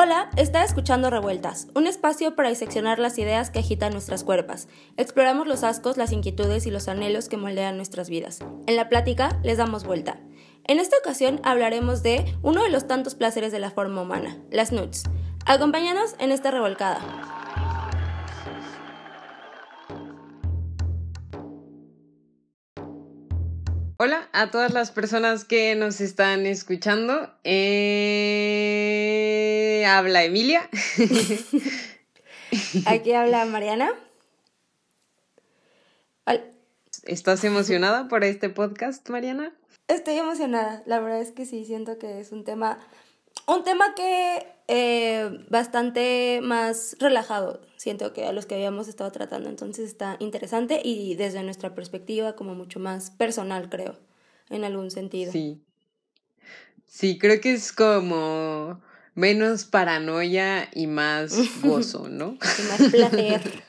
Hola, está escuchando Revueltas, un espacio para diseccionar las ideas que agitan nuestras cuerpas. Exploramos los ascos, las inquietudes y los anhelos que moldean nuestras vidas. En la plática les damos vuelta. En esta ocasión hablaremos de uno de los tantos placeres de la forma humana, las nudes. Acompáñanos en esta revolcada. Hola a todas las personas que nos están escuchando. Eh, habla Emilia. Aquí habla Mariana. ¿Estás emocionada por este podcast, Mariana? Estoy emocionada. La verdad es que sí, siento que es un tema, un tema que eh, bastante más relajado, siento que a los que habíamos estado tratando, entonces está interesante y desde nuestra perspectiva como mucho más personal, creo, en algún sentido. Sí. Sí, creo que es como menos paranoia y más gozo, ¿no? y más placer.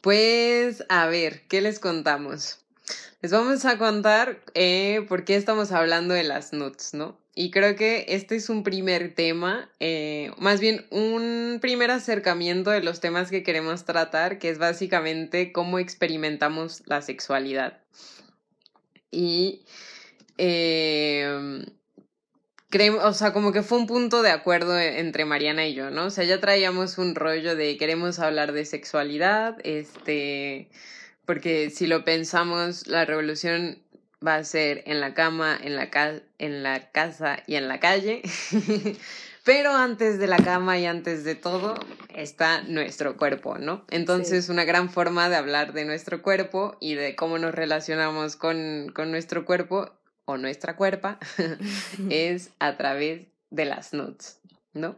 Pues a ver, ¿qué les contamos? Les vamos a contar eh, por qué estamos hablando de las nuts, ¿no? Y creo que este es un primer tema, eh, más bien un primer acercamiento de los temas que queremos tratar, que es básicamente cómo experimentamos la sexualidad. Y eh, creemos, o sea, como que fue un punto de acuerdo entre Mariana y yo, ¿no? O sea, ya traíamos un rollo de queremos hablar de sexualidad, este, porque si lo pensamos, la revolución va a ser en la cama, en la, en la casa y en la calle. Pero antes de la cama y antes de todo está nuestro cuerpo, ¿no? Entonces, una gran forma de hablar de nuestro cuerpo y de cómo nos relacionamos con, con nuestro cuerpo o nuestra cuerpa es a través de las nuts, ¿no?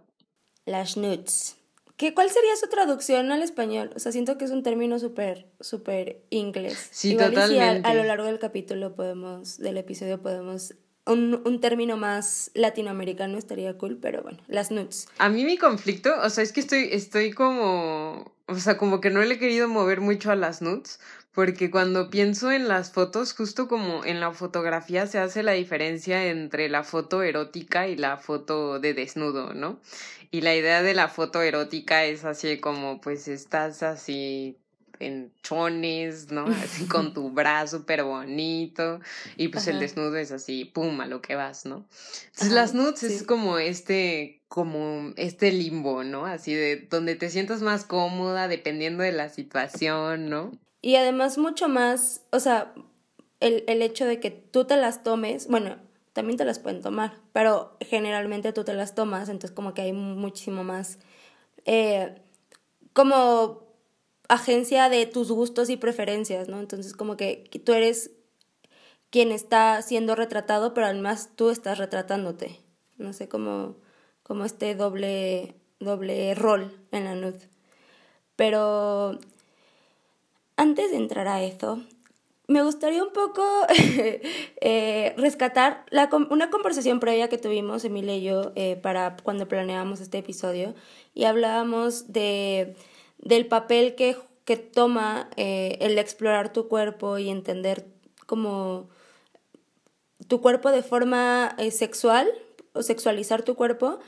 Las nuts. ¿Qué, ¿Cuál sería su traducción al español? O sea, siento que es un término súper, súper inglés. Sí, totalmente. a, lo largo del capítulo podemos, del episodio podemos un, un, término más latinoamericano estaría cool, pero bueno, las nuts. A mí mi conflicto, o sea, es que estoy, estoy como, o sea, como que no le he querido mover mucho a las nuts, porque cuando pienso en las fotos, justo como en la fotografía se hace la diferencia entre la foto erótica y la foto de desnudo, ¿no? Y la idea de la foto erótica es así como, pues estás así en chones, ¿no? Así con tu brazo súper bonito. Y pues el desnudo es así, pum, a lo que vas, ¿no? Entonces las nudes es como este, como este limbo, ¿no? Así de donde te sientas más cómoda dependiendo de la situación, ¿no? Y además mucho más, o sea, el, el hecho de que tú te las tomes, bueno, también te las pueden tomar, pero generalmente tú te las tomas, entonces como que hay muchísimo más eh, como agencia de tus gustos y preferencias, ¿no? Entonces como que tú eres quien está siendo retratado, pero además tú estás retratándote. No sé, como, como este doble, doble rol en la nud. Pero antes de entrar a eso, me gustaría un poco eh, rescatar la, una conversación previa que tuvimos, Emilia y yo, eh, para cuando planeábamos este episodio, y hablábamos de, del papel que, que toma eh, el explorar tu cuerpo y entender como tu cuerpo de forma sexual, o sexualizar tu cuerpo,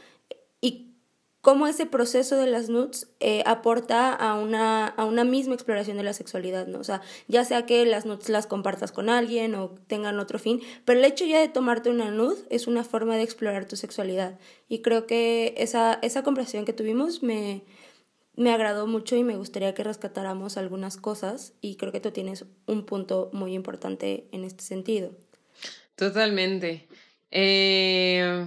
cómo ese proceso de las nudes eh, aporta a una, a una misma exploración de la sexualidad, ¿no? O sea, ya sea que las nudes las compartas con alguien o tengan otro fin, pero el hecho ya de tomarte una nude es una forma de explorar tu sexualidad. Y creo que esa, esa conversación que tuvimos me, me agradó mucho y me gustaría que rescatáramos algunas cosas y creo que tú tienes un punto muy importante en este sentido. Totalmente. Eh,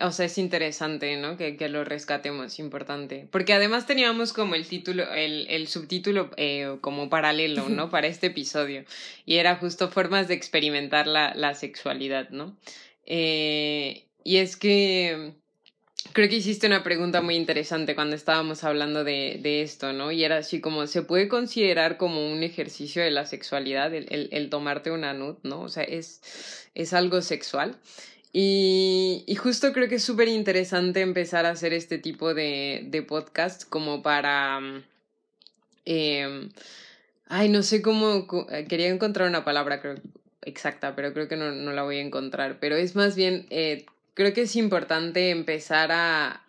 o sea, es interesante, ¿no? Que, que lo rescatemos, importante. Porque además teníamos como el título, el, el subtítulo eh, como paralelo, ¿no? Para este episodio. Y era justo formas de experimentar la, la sexualidad, ¿no? Eh, y es que creo que hiciste una pregunta muy interesante cuando estábamos hablando de, de esto, ¿no? Y era así como, ¿se puede considerar como un ejercicio de la sexualidad el, el, el tomarte una nud, ¿no? O sea, es, es algo sexual. Y, y, justo creo que es súper interesante empezar a hacer este tipo de, de podcast como para... Eh, ay, no sé cómo... Quería encontrar una palabra creo, exacta, pero creo que no, no la voy a encontrar. Pero es más bien eh, creo que es importante empezar a,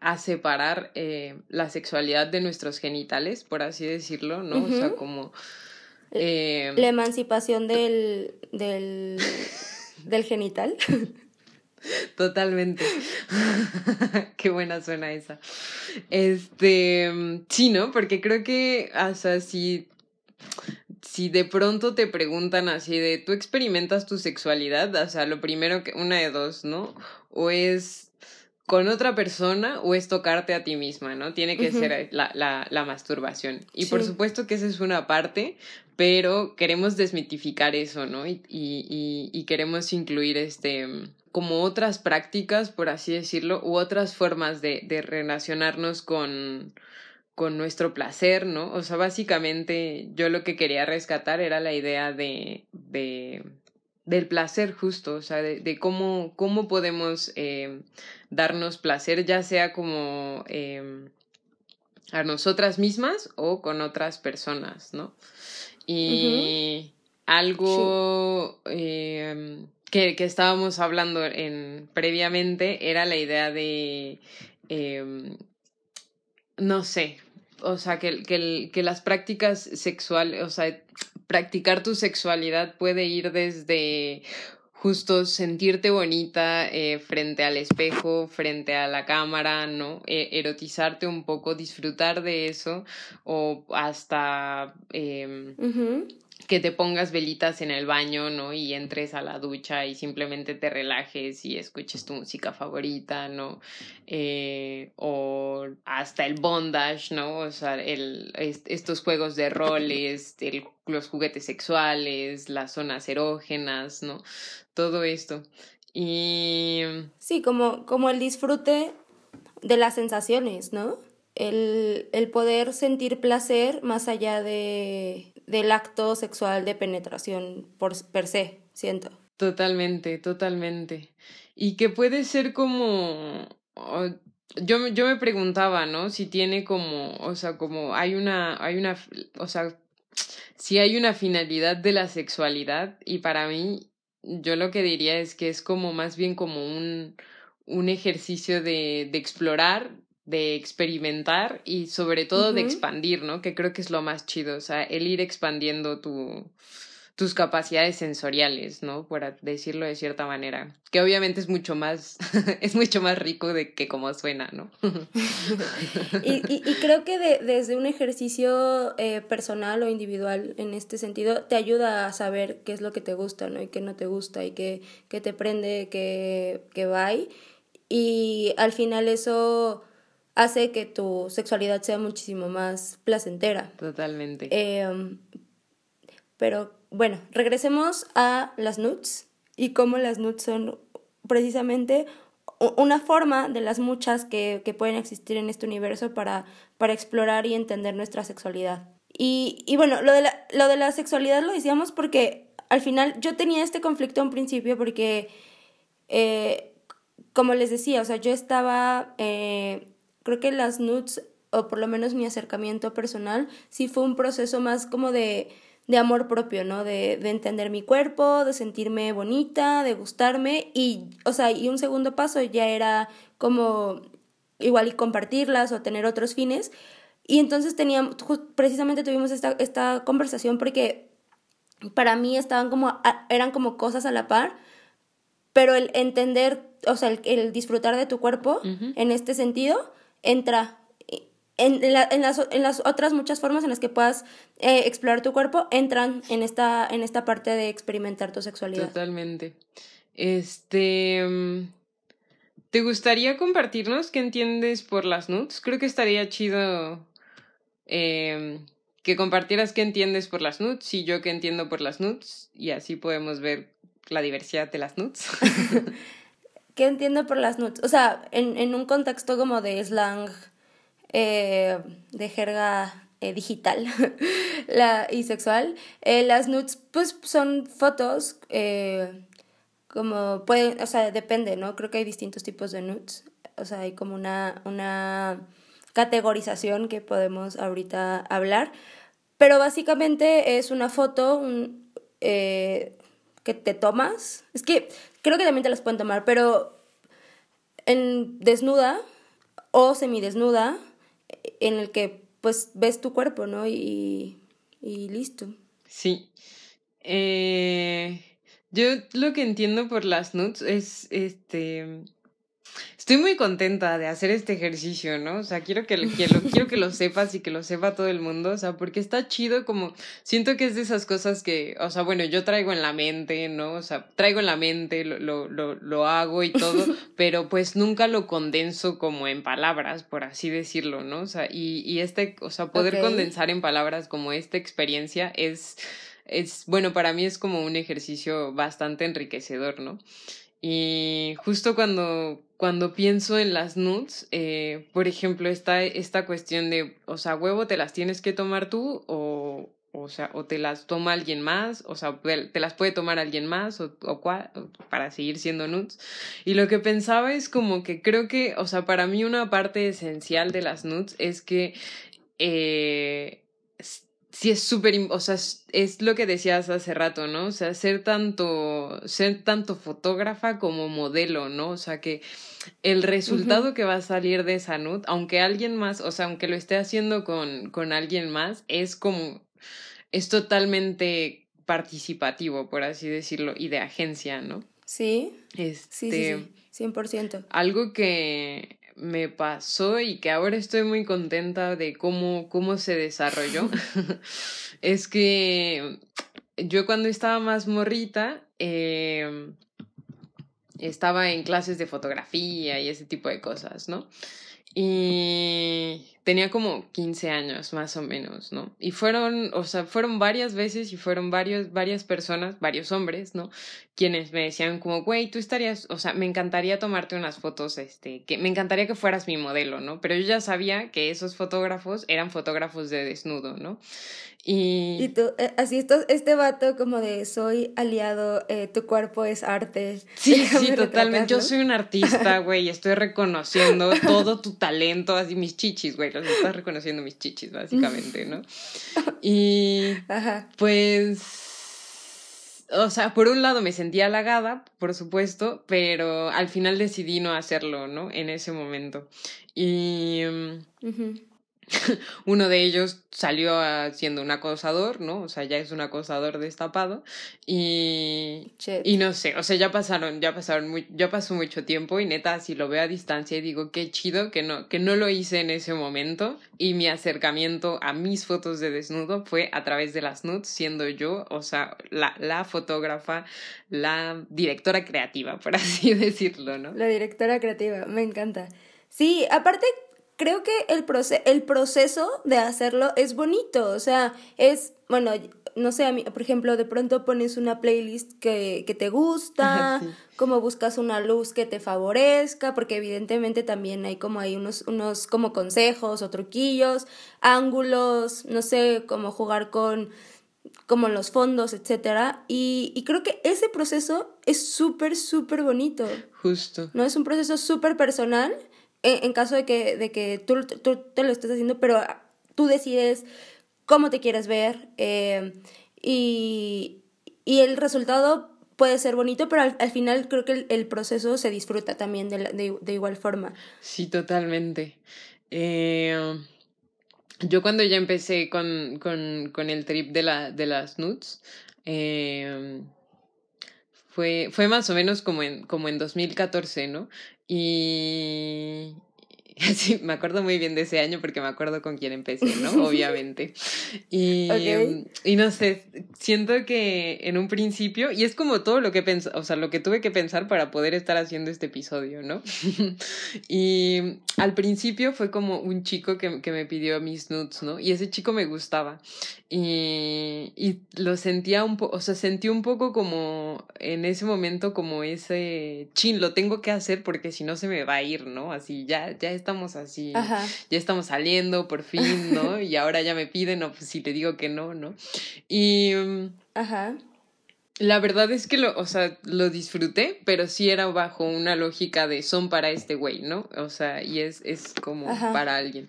a, separar eh, la sexualidad de nuestros genitales, por así decirlo, ¿no? O sea, como... Eh, la emancipación del, del, del genital. Totalmente. Qué buena suena esa. Este, sí, ¿no? Porque creo que, o sea, si, si de pronto te preguntan así de, ¿tú experimentas tu sexualidad? O sea, lo primero que, una de dos, ¿no? O es con otra persona o es tocarte a ti misma, ¿no? Tiene que ser la, la, la, masturbación. Y por supuesto que esa es una parte, pero queremos desmitificar eso, ¿no? Y, y, y queremos incluir este como otras prácticas, por así decirlo, u otras formas de, de relacionarnos con, con nuestro placer, ¿no? O sea, básicamente yo lo que quería rescatar era la idea de, de del placer justo, o sea, de, de cómo, cómo podemos eh, darnos placer, ya sea como eh, a nosotras mismas o con otras personas, ¿no? Y algo eh, que, que estábamos hablando en, previamente era la idea de, eh, no sé, o sea, que, que, que las prácticas sexuales, o sea, practicar tu sexualidad puede ir desde justo sentirte bonita eh, frente al espejo, frente a la cámara, ¿no? E erotizarte un poco, disfrutar de eso, o hasta eh, que te pongas velitas en el baño, ¿no? Y entres a la ducha y simplemente te relajes y escuches tu música favorita, ¿no? Eh, o hasta el bondage, ¿no? O sea, el, estos juegos de roles, el, los juguetes sexuales, las zonas erógenas, ¿no? Todo esto. Y... Sí, como, como el disfrute de las sensaciones, ¿no? El, el poder sentir placer más allá de, del acto sexual de penetración por per se, siento. Totalmente, totalmente. Y que puede ser como yo, yo me preguntaba, ¿no? Si tiene como, o sea, como hay una, hay una, o sea, si hay una finalidad de la sexualidad y para mí, yo lo que diría es que es como más bien como un, un ejercicio de, de explorar, de experimentar y sobre todo de expandir, ¿no? Que creo que es lo más chido, o sea, el ir expandiendo tu, tus capacidades sensoriales, ¿no? Por decirlo de cierta manera. Que obviamente es mucho más, es mucho más rico de que como suena, ¿no? y, y, y, creo que de, desde un ejercicio eh, personal o individual en este sentido, te ayuda a saber qué es lo que te gusta, ¿no? Y qué no te gusta, y qué, qué te prende, qué, qué va. Y al final eso hace que tu sexualidad sea muchísimo más placentera. Totalmente. Em, pero bueno, regresemos a las nudes y cómo las nudes son precisamente una forma de las muchas que, que pueden existir en este universo para, para explorar y entender nuestra sexualidad. Y, y bueno, lo de, la, lo de la sexualidad lo decíamos porque al final yo tenía este conflicto en principio porque, eh, como les decía, o sea, yo estaba eh, creo que las nudes, o por lo menos mi acercamiento personal, sí fue un proceso más como de, de amor propio, ¿no? De, de, entender mi cuerpo, de sentirme bonita, de gustarme y, o sea, y un segundo paso ya era como igual y compartirlas o tener otros fines. Y entonces teníamos, precisamente tuvimos esta, esta conversación porque para mí estaban como, eran como cosas a la par, pero el entender, o sea, el, disfrutar de tu cuerpo en este sentido entra en, en, las, en, las, otras muchas formas en las que puedas eh, explorar tu cuerpo, entran en esta, en esta parte de experimentar tu sexualidad. Totalmente. Este. Mm, ¿Te gustaría compartirnos qué entiendes por las nudes? Creo que estaría chido eh, que compartieras qué entiendes por las nudes y yo qué entiendo por las nudes y así podemos ver la diversidad de las nudes. ¿Qué entiendo por las nudes? O sea, en, en un contexto como de slang, eh, de jerga eh, digital la, y sexual, eh, las nudes pues son fotos como pueden, o sea, depende, ¿no? Creo que hay distintos tipos de nudes. O sea, hay como una, una categorización que podemos ahorita hablar. Pero básicamente es una foto que te tomas. Es que creo que también te las pueden tomar, pero en desnuda o semidesnuda, en el que pues ves tu cuerpo, ¿no? Y, y listo. Sí. Eh, yo lo que entiendo por las nudes es este Estoy muy contenta de hacer este ejercicio, ¿no? O sea, quiero que, lo, quiero que lo sepas y que lo sepa todo el mundo, o sea, porque está chido como, siento que es de esas cosas que, o sea, bueno, yo traigo en la mente, ¿no? O sea, traigo en la mente, lo, lo, lo, lo hago y todo, pero pues nunca lo condenso como en palabras, por así decirlo, ¿no? O sea, y, y este, o sea, poder condensar en palabras como esta experiencia es, es, bueno, para mí es como un ejercicio bastante enriquecedor, ¿no? Y justo cuando, cuando pienso en las nudes, eh, por ejemplo, está esta cuestión de, o sea, huevo, ¿te las tienes que tomar tú o, o sea, o te las toma alguien más, o sea, te las puede tomar alguien más o, o para seguir siendo nudes. Y lo que pensaba es como que creo que, o sea, para mí una parte esencial de las nudes es que eh, sí es súper, o sea, es, lo que decías hace rato, ¿no? O sea, ser tanto, ser tanto fotógrafa como modelo, ¿no? O sea, que el resultado que va a salir de esa nude, aunque alguien más, o sea, aunque lo esté haciendo con, con alguien más, es como, es totalmente participativo, por así decirlo, y de agencia, ¿no? Sí. Este, sí, sí, sí, 100%. Algo que, me pasó y que ahora estoy muy contenta de cómo, cómo se desarrolló, es que yo cuando estaba más morrita, em, estaba en clases de fotografía y ese tipo de cosas, ¿no? Y tenía como 15 años más o menos, ¿no? Y fueron, o sea, fueron varias veces y fueron varios, varias personas, varios hombres, ¿no? Quienes me decían como, güey, tú estarías, o sea, me encantaría tomarte unas fotos, este, que me encantaría que fueras mi modelo, ¿no? Pero yo ya sabía que esos fotógrafos eran fotógrafos de desnudo, ¿no? Y, y tú, eh, así esto, este vato como de soy aliado, eh, tu cuerpo es arte. Sí, sí, totalmente. Yo soy un artista, güey, estoy reconociendo todo tu talento, así mis chichis, güey, estás reconociendo mis chichis, básicamente, ¿no? Y Ajá. pues, o sea, por un lado me sentía halagada, por supuesto, pero al final decidí no hacerlo, ¿no? En ese momento. Y... Mm, uno de ellos salió siendo un acosador, ¿no? O sea, ya es un acosador destapado y y no sé, o sea, ya pasaron, ya pasaron muy, ya pasó mucho tiempo y neta si lo veo a distancia y digo qué chido que no que no lo hice en ese momento y mi acercamiento a mis fotos de desnudo fue a través de las nudes siendo yo, o sea, la la fotógrafa, la directora creativa, por así decirlo, ¿no? La directora creativa, me encanta. Sí, aparte creo que el, el proceso de hacerlo es bonito, o sea, es, bueno, no sé, a mí, por ejemplo, de pronto pones una playlist que, que te gusta, como buscas una luz que te favorezca, porque evidentemente también hay como hay unos, unos como consejos o truquillos, ángulos, no sé, como jugar con como los fondos, etcétera, y, y creo que ese proceso es súper, súper bonito. Justo. ¿No? Es un proceso súper personal en, caso de que, de que tú, tú, te lo estés haciendo, pero tú decides cómo te quieres ver eh, y, y, el resultado puede ser bonito, pero al, final creo que el, proceso se disfruta también de, de, de igual forma. Sí, totalmente. Eh, yo cuando ya empecé con, con, con, el trip de, la, de las nudes, eh, fue, fue más o menos como en, como en 2014, ¿no? Y, Sí, me acuerdo muy bien de ese año porque me acuerdo con quién empecé, ¿no? Obviamente. Y, y no sé, siento que en un principio, y es como todo lo que pensé, o sea, lo que tuve que pensar para poder estar haciendo este episodio, ¿no? y al principio fue como un chico que, que me pidió mis nudes, ¿no? Y ese chico me gustaba. Y, y lo sentía un poco, o sea, sentí un poco como en ese momento como ese chin, lo tengo que hacer porque si no se me va a ir, ¿no? Así, ya, ya está estamos así, ya estamos saliendo por fin, ¿no? Y ahora ya me piden, o pues si te digo que no, ¿no? Y... Mm, Ajá. La verdad es que lo, o sea, lo disfruté, pero sí era bajo una lógica de son para este güey, ¿no? O sea, y es, es como para alguien.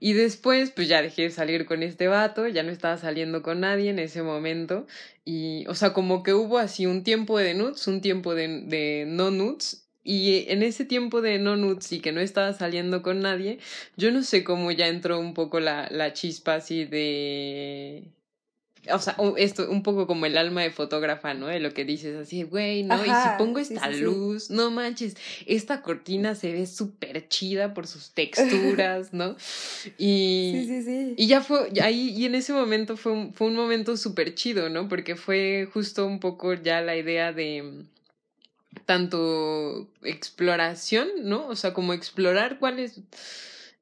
Y después, pues ya dejé de salir con este vato, ya no estaba saliendo con nadie en ese momento. Y, o sea, como que hubo así un tiempo de nudes, un tiempo de, de no nudes, y en ese tiempo de no nudes y que no estaba saliendo con nadie, yo no sé cómo ya entró un poco la, la chispa así de o sea, esto, un poco como el alma de fotógrafa, ¿no? De lo que dices así, güey, ¿no? y si pongo esta luz, no manches, esta cortina se ve súper chida por sus texturas, ¿no? Y, sí, sí, sí. y ya fue, ahí, y en ese momento fue un, fue un momento súper chido, ¿no? Porque fue justo un poco ya la idea de tanto exploración, ¿no? O sea, como explorar cuáles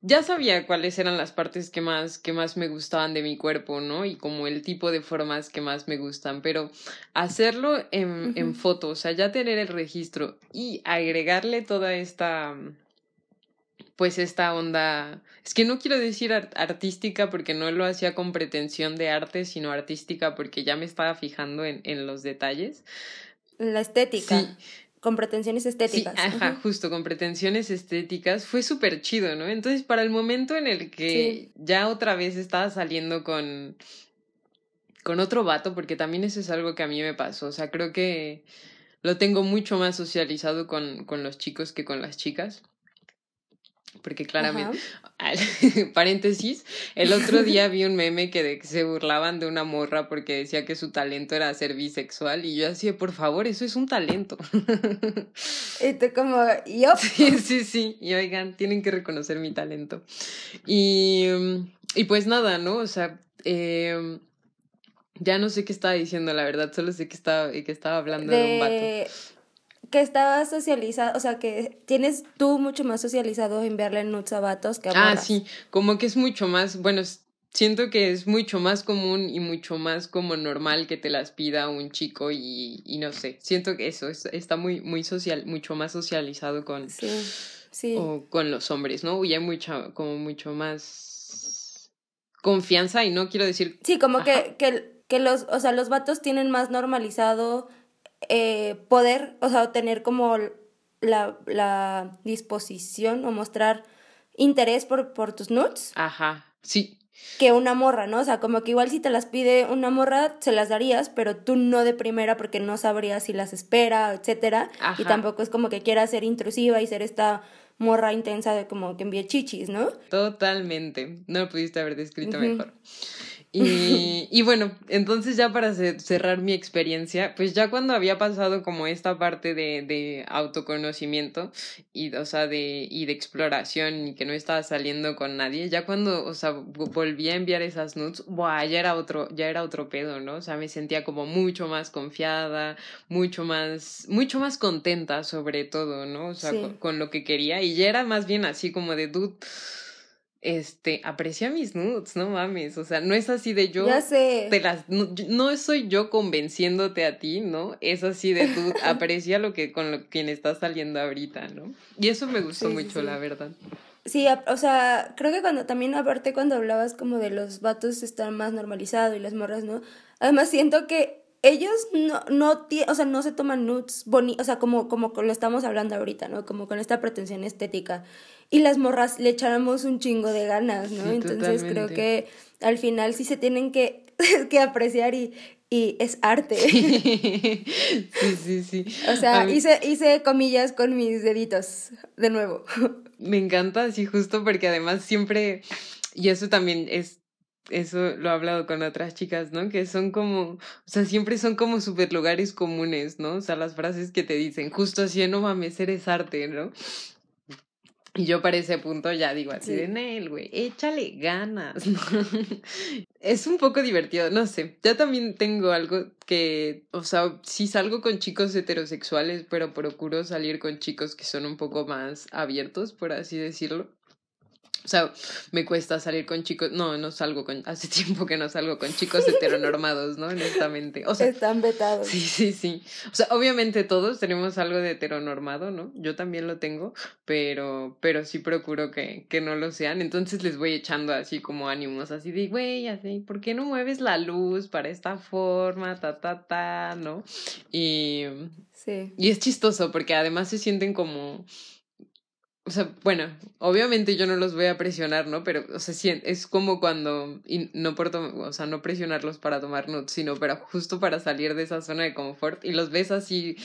ya sabía cuáles eran las partes que más, que más me gustaban de mi cuerpo, ¿no? Y como el tipo de formas que más me gustan, pero hacerlo en, en foto, o sea, ya tener el registro y agregarle toda esta, pues esta onda, es que no quiero decir artística porque no lo hacía con pretensión de arte, sino artística porque ya me estaba fijando en, en los detalles. La estética. Sí con pretensiones estéticas. Sí, ajá, justo, con pretensiones estéticas. Fue súper chido, ¿no? Entonces, para el momento en el que ya otra vez estaba saliendo con, con otro vato, porque también eso es algo que a mí me pasó. O sea, creo que lo tengo mucho más socializado con, con los chicos que con las chicas porque claramente, paréntesis, el otro día vi un meme que, de, que se burlaban de una morra porque decía que su talento era ser bisexual y yo así, por favor, eso es un talento. Y tú como, yo. Sí, sí, sí, y oigan, tienen que reconocer mi talento. Y, y pues nada, ¿no? O sea, eh, ya no sé qué estaba diciendo, la verdad, solo sé que estaba, que estaba hablando de, de un vato que estaba socializado, o sea, que tienes tú mucho más socializado enviarle nudes a vatos que a Ah, sí, como que es mucho más, bueno, siento que es mucho más común y mucho más como normal que te las pida un chico y, y no sé, siento que eso está muy, muy social, mucho más socializado con, sí, sí. O con los hombres, ¿no? Y hay mucho, como mucho más confianza y no quiero decir... Sí, como que, que, que los, o sea, los vatos tienen más normalizado eh, poder, o sea, tener como la, la disposición o mostrar interés por, por tus nudes. Ajá, sí. Que una morra, ¿no? O sea, como que igual si te las pide una morra, se las darías, pero tú no de primera porque no sabrías si las espera, etcétera. Y tampoco es como que quieras ser intrusiva y ser esta morra intensa de como que envíe chichis, ¿no? Totalmente. No lo pudiste haber descrito mejor. Y, y, bueno, entonces ya para cerrar mi experiencia, pues ya cuando había pasado como esta parte de, de autoconocimiento y, o sea, de, y de exploración y que no estaba saliendo con nadie, ya cuando, o sea, volví a enviar esas nudes, buah, ya era otro, ya era otro pedo, ¿no? O sea, me sentía como mucho más confiada, mucho más, mucho más contenta sobre todo, ¿no? O sea, con, con, lo que quería y ya era más bien así como de, dude, este, aprecia mis nudes, no mames, o sea, no es así de yo, ya sé. Te las, no, soy yo convenciéndote a ti, ¿no? Es así de tú, aprecia lo que, con lo, quien estás saliendo ahorita, ¿no? Y eso me gustó mucho, la verdad. Sí, o sea, creo que cuando también aparte cuando hablabas como de los vatos están más normalizados y las morras, ¿no? Además siento que ellos no, no, o sea, no se toman nudes bonitos, o sea, como, como lo estamos hablando ahorita, ¿no? Como con esta pretensión estética y las morras le echáramos un chingo de ganas, ¿no? Entonces creo que al final sí se tienen que, que apreciar y, y es arte. Sí, sí, sí. O sea, hice, hice comillas con mis deditos, de nuevo. Me encanta, sí, justo porque además siempre, y eso también es eso lo he hablado con otras chicas, ¿no? Que son como, o sea, siempre son como super lugares comunes, ¿no? O sea, las frases que te dicen, justo así, no mames, eres arte, ¿no? Y yo para ese punto ya digo así de Nel, güey, échale ganas. es un poco divertido, no sé. Ya también tengo algo que, o sea, sí salgo con chicos heterosexuales, pero procuro salir con chicos que son un poco más abiertos, por así decirlo. O sea, me cuesta salir con chicos. No, no salgo con. Hace tiempo que no salgo con chicos heteronormados, ¿no? Honestamente. O sea, Están vetados. Sí, sí, sí. O sea, obviamente todos tenemos algo de heteronormado, ¿no? Yo también lo tengo, pero, pero sí procuro que, que no lo sean. Entonces les voy echando así como ánimos, así de, güey, así, ¿por qué no mueves la luz para esta forma? Ta, ta, ta, ¿no? Y. Sí. Y es chistoso porque además se sienten como o sea, bueno, obviamente yo no los voy a presionar, ¿no? Pero, o sea, es como cuando, y no por, o sea, no presionarlos para tomar nudes, sino pero justo para salir de esa zona de confort y los ves así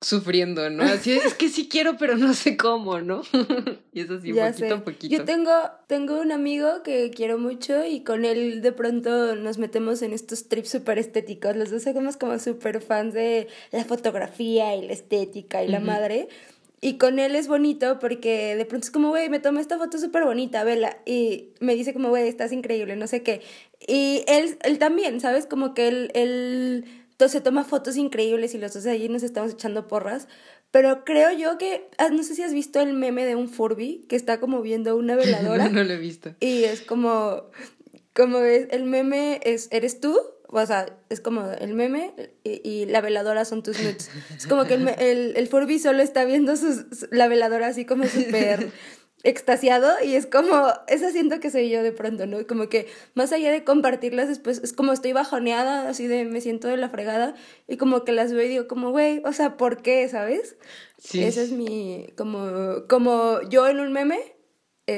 sufriendo, ¿no? Así es que sí quiero, pero no sé cómo, ¿no? y es así, poquito a poquito. Yo tengo, tengo un amigo que quiero mucho y con él de pronto nos metemos en estos trips súper estéticos. Los dos somos como súper fans de la fotografía y la estética y la madre. Y con él es bonito porque de pronto es como, güey, me tomé esta foto súper bonita, vela. Y me dice como, güey, estás increíble, no sé qué. Y él, él también, ¿sabes? Como que él, él se toma fotos increíbles y los dos allí nos estamos echando porras. Pero creo yo que, ah, no sé si has visto el meme de un Furby que está como viendo una veladora. no, no lo he visto. Y es como, como es, el meme es, eres tú o sea, es como el meme y, la veladora son tus nudes. Es como que el, el, el Furby solo está viendo sus, la veladora así como súper extasiado y es como, esa siento que soy yo de pronto, ¿no? Como que más allá de compartirlas después, es como estoy bajoneada, así de me siento de la fregada y como que las veo y digo como, güey, o sea, ¿por qué, sabes? Sí. Ese es mi, como, como yo en un meme,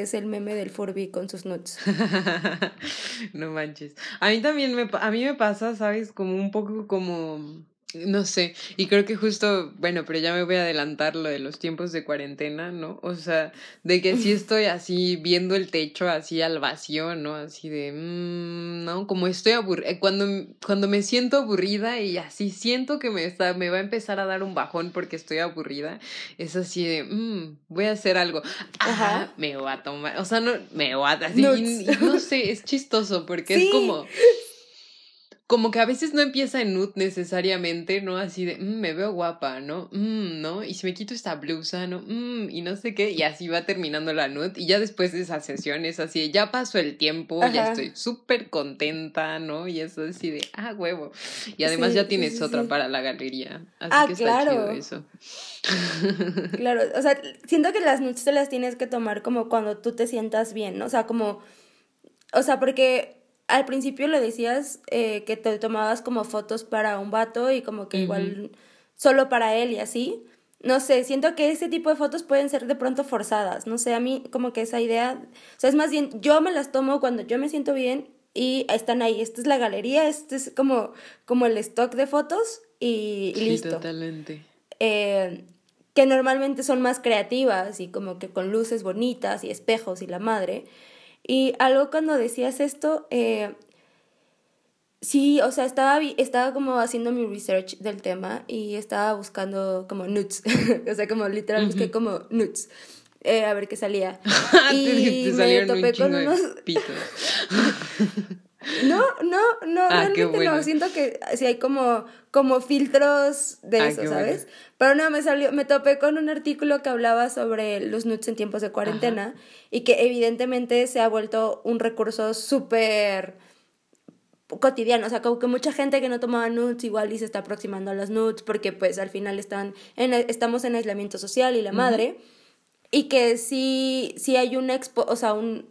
es el meme del Furby con sus nuts. no manches. A mí también me, a mí me pasa, ¿sabes? Como un poco como no sé, y creo que justo, bueno, pero ya me voy a adelantar lo de los tiempos de cuarentena, ¿no? O sea, de que sí estoy así viendo el techo así al vacío, ¿no? Así de, mmm, ¿no? Como estoy aburrida, eh, cuando, cuando me siento aburrida y así siento que me, está, me va a empezar a dar un bajón porque estoy aburrida, es así de, mmm, voy a hacer algo. Ajá, me voy a tomar, o sea, no, me voy a, así, no sé, es chistoso porque es como como que a veces no empieza en nude necesariamente, ¿no? Así de, mm, me veo guapa, ¿no? Mm, ¿no? Y si me quito esta blusa, ¿no? Mm, y no sé qué, y así va terminando la nude. Y ya después de esa sesión es así, ya pasó el tiempo, ya estoy súper contenta, ¿no? Y eso así de, ah, huevo. Y además ya tienes otra para la galería. Así ah, que está claro. chido eso. claro, o sea, siento que las nudes te las tienes que tomar como cuando tú te sientas bien, ¿no? O sea, como, o sea, porque al principio le decías eh, que te tomabas como fotos para un vato y como que igual solo para él y así. No sé, siento que ese tipo de fotos pueden ser de pronto forzadas. No sé, a mí como que esa idea, o sea, es más bien, yo me las tomo cuando yo me siento bien y están ahí. Esta es la galería, este es como, como el stock de fotos y, sí, listo. Totalmente. Eh, que normalmente son más creativas y como que con luces bonitas y espejos y la madre. Y algo cuando decías esto, eh, sí, o sea, estaba, estaba como haciendo mi research del tema y estaba buscando como nuts, o sea, como literal busqué como nuts. Eh, a ver qué salía. y me topé con unos... No, no, no, ah, realmente no. Siento que sí hay como, como filtros de ah, eso, ¿sabes? Pero no, me salió, me topé con un artículo que hablaba sobre los nudes en tiempos de cuarentena y que evidentemente se ha vuelto un recurso súper cotidiano, o sea, como que mucha gente que no tomaba nudes igual y se está aproximando a las nudes porque pues al final están en, estamos en aislamiento social y la madre. Y que sí, sí hay un expo, o sea, un,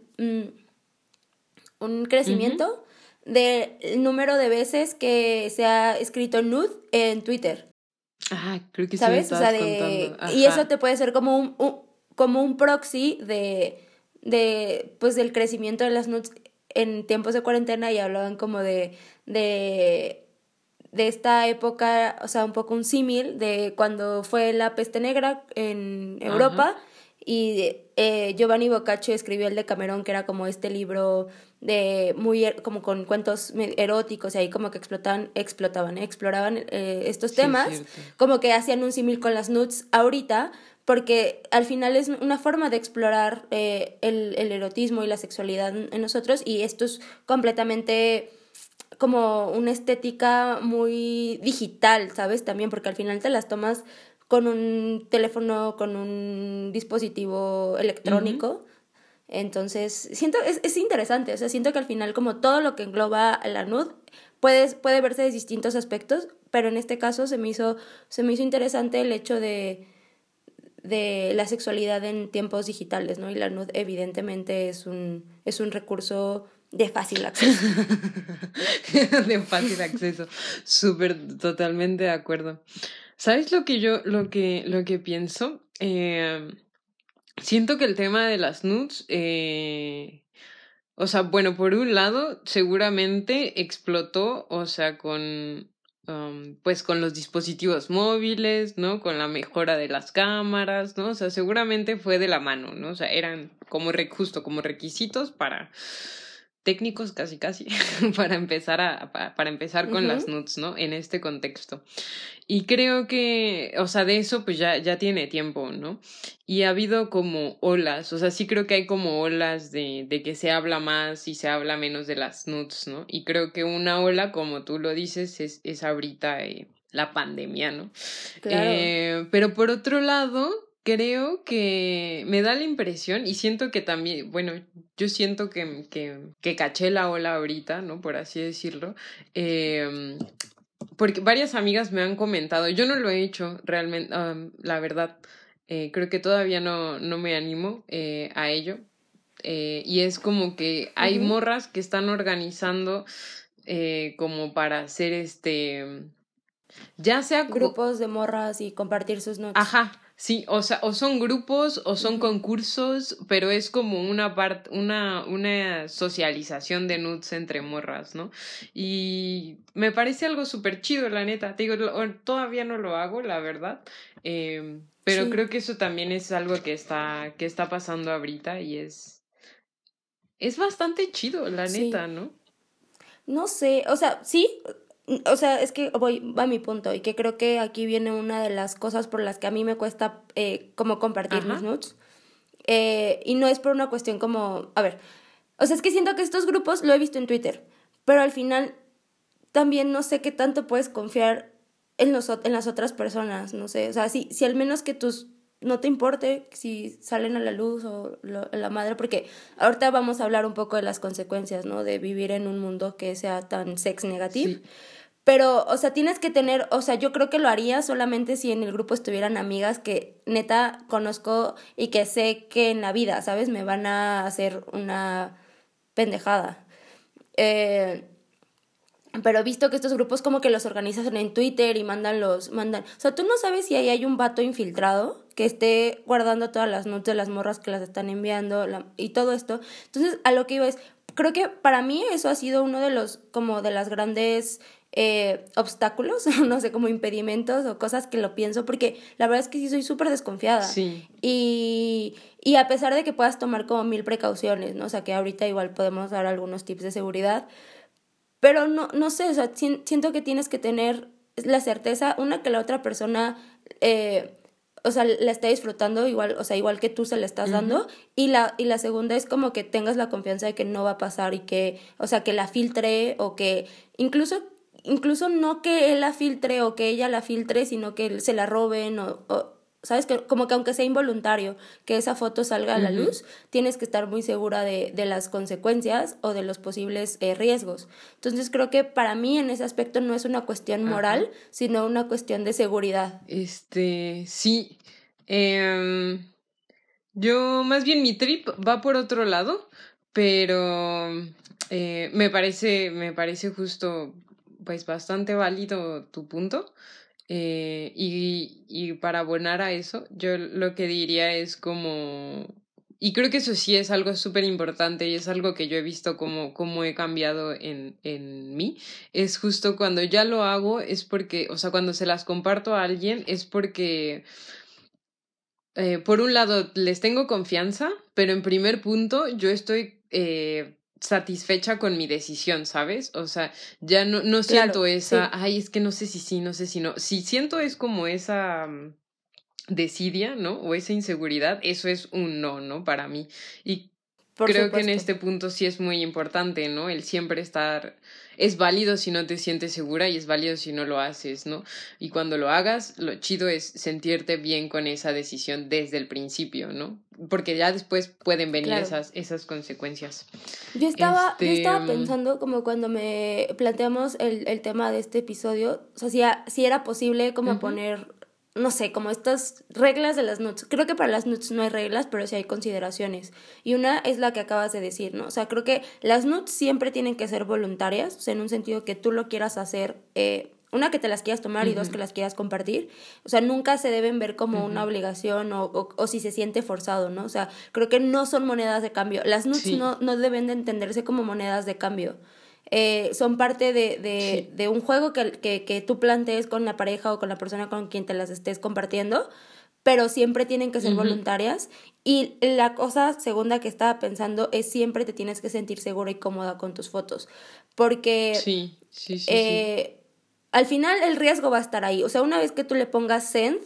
un crecimiento del número de veces que se ha escrito nude en Twitter. Ah, creo que ¿Sabes? Sí o sea, de, y eso te puede ser como un, como un proxy de, de pues del crecimiento de las nudes en tiempos de cuarentena y hablaban como de de de esta época, o sea, un poco un símil de cuando fue la peste negra en Europa y eh, Giovanni Boccaccio escribió el de Camerón, que era como este libro de muy er, como con cuentos eróticos y ahí como que explotaban, explotaban, exploraban eh, estos temas, como que hacían un símil con las nudes ahorita, porque al final es una forma de explorar eh, el, el erotismo y la sexualidad en nosotros y esto es completamente como una estética muy digital, ¿sabes? También porque al final te las tomas con un teléfono, con un dispositivo electrónico. Entonces, siento, es, es interesante, o sea, siento que al final como todo lo que engloba la nud puede, puede verse de distintos aspectos, pero en este caso se me hizo, se me hizo interesante el hecho de, de la sexualidad en tiempos digitales, ¿no? Y la nud evidentemente es un, es un recurso de fácil acceso. de fácil acceso, súper, totalmente de acuerdo. ¿Sabes lo que yo, lo que, lo que pienso? Eh, siento que el tema de las nudes, eh, o sea, bueno, por un lado, seguramente explotó, o sea, con, um, pues con los dispositivos móviles, ¿no? Con la mejora de las cámaras, ¿no? O sea, seguramente fue de la mano, ¿no? O sea, eran como justo como requisitos para técnicos casi casi para empezar a para empezar con las nuts, ¿no? En este contexto. Y creo que, o sea, de eso pues ya ya tiene tiempo, ¿no? Y ha habido como olas, o sea, sí creo que hay como olas de, de que se habla más y se habla menos de las nuts, ¿no? Y creo que una ola, como tú lo dices, es, es ahorita eh, la pandemia, ¿no? Claro. Eh, pero por otro lado, creo que me da la impresión y siento que también, bueno, yo siento que, que, que caché la ola ahorita, ¿no? Por así decirlo. Eh, porque varias amigas me han comentado, yo no lo he hecho realmente, la verdad, eh, creo que todavía no, no me animo eh, a ello. Eh, y es como que hay morras que están organizando como para hacer este ya sea grupos de morras y compartir sus notas. Ajá, Sí, o sea, o son grupos o son concursos, pero es como una parte, una, una socialización de nudes entre morras, ¿no? Y me parece algo súper chido, la neta. Te digo, todavía no lo hago, la verdad. Eh, pero creo que eso también es algo que está, que está pasando ahorita y es. Es bastante chido, la neta, ¿no? No sé, o sea, sí, o sea, es que voy a mi punto y que creo que aquí viene una de las cosas por las que a mí me cuesta eh, como compartir mis nudes. Eh, y no es por una cuestión como, a ver, o sea, es que siento que estos grupos lo he visto en Twitter, pero al final también no sé qué tanto puedes confiar en, los, en las otras personas, no sé, o sea, si, si al menos que tus no te importe si salen a la luz o la madre, porque ahorita vamos a hablar un poco de las consecuencias, ¿no? De vivir en un mundo que sea tan sex negativo. Pero, o sea, tienes que tener, o sea, yo creo que lo haría solamente si en el grupo estuvieran amigas que neta conozco y que sé que en la vida, ¿sabes? Me van a hacer una pendejada. Eh, pero he visto que estos grupos como que los organizan en Twitter y mandan los, mandan, o sea, tú no sabes si ahí hay un vato infiltrado que esté guardando todas las notas de las morras que las están enviando y todo esto. Entonces, a lo que iba es, creo que para mí eso ha sido uno de los, como de las grandes eh, obstáculos, no sé, como impedimentos o cosas que lo pienso, porque la verdad es que sí soy súper desconfiada. Sí. Y, y a pesar de que puedas tomar como mil precauciones, ¿no? O sea, que ahorita igual podemos dar algunos tips de seguridad, pero no, no sé, o sea, siento que tienes que tener la certeza, una, que la otra persona, eh, o sea, la está disfrutando igual, o sea, igual que tú se la estás dando, y la, y la segunda es como que tengas la confianza de que no va a pasar y que, o sea, que la filtre o que incluso incluso no que él la filtre o que ella la filtre, sino que se la roben o, ¿sabes? Que, como que aunque sea involuntario que esa foto salga a la luz, tienes que estar muy segura de, de las consecuencias o de los posibles eh, riesgos. Entonces creo que para mí en ese aspecto no es una cuestión moral, sino una cuestión de seguridad. Este, sí. Em, yo, más bien mi trip va por otro lado, pero eh, me parece, me parece justo, pues bastante válido tu punto. Eh, y, y para abonar a eso, yo lo que diría es como y creo que eso sí es algo súper importante y es algo que yo he visto como, como he cambiado en, en mí. Es justo cuando ya lo hago, es porque, o sea, cuando se las comparto a alguien, es porque, eh, por un lado, les tengo confianza, pero en primer punto, yo estoy eh, satisfecha con mi decisión, ¿sabes? O sea, ya no, no siento esa, ay, es que no sé si sí, no sé si no. Si siento es como esa mm, desidia, ¿no? O esa inseguridad, eso es un no, ¿no? Para mí. Y creo que en este punto sí es muy importante, ¿no? El siempre estar es válido si no te sientes segura y es válido si no lo haces, ¿no? Y cuando lo hagas, lo chido es sentirte bien con esa decisión desde el principio, ¿no? Porque ya después pueden venir esas, esas consecuencias. Yo estaba, yo estaba este, mm, pensando como cuando me planteamos el, el tema de este episodio, o sea, si, era posible como poner no sé, como estas reglas de las nuts. Creo que para las nuts no hay reglas, pero sí hay consideraciones. Y una es la que acabas de decir, ¿no? O sea, creo que las nuts siempre tienen que ser voluntarias, o sea, en un sentido que tú lo quieras hacer, eh, una que te las quieras tomar y dos que las quieras compartir. O sea, nunca se deben ver como una obligación o, o, si se siente forzado, ¿no? O sea, creo que no son monedas de cambio. Las nudes no, no deben de entenderse como monedas de cambio. Eh, son parte de, de, de un juego que, que, que, tú plantees con la pareja o con la persona con quien te las estés compartiendo, pero siempre tienen que ser voluntarias. Y la cosa segunda que estaba pensando es siempre te tienes que sentir segura y cómoda con tus fotos, porque sí, sí, sí, eh, al final el riesgo va a estar ahí. O sea, una vez que tú le pongas send,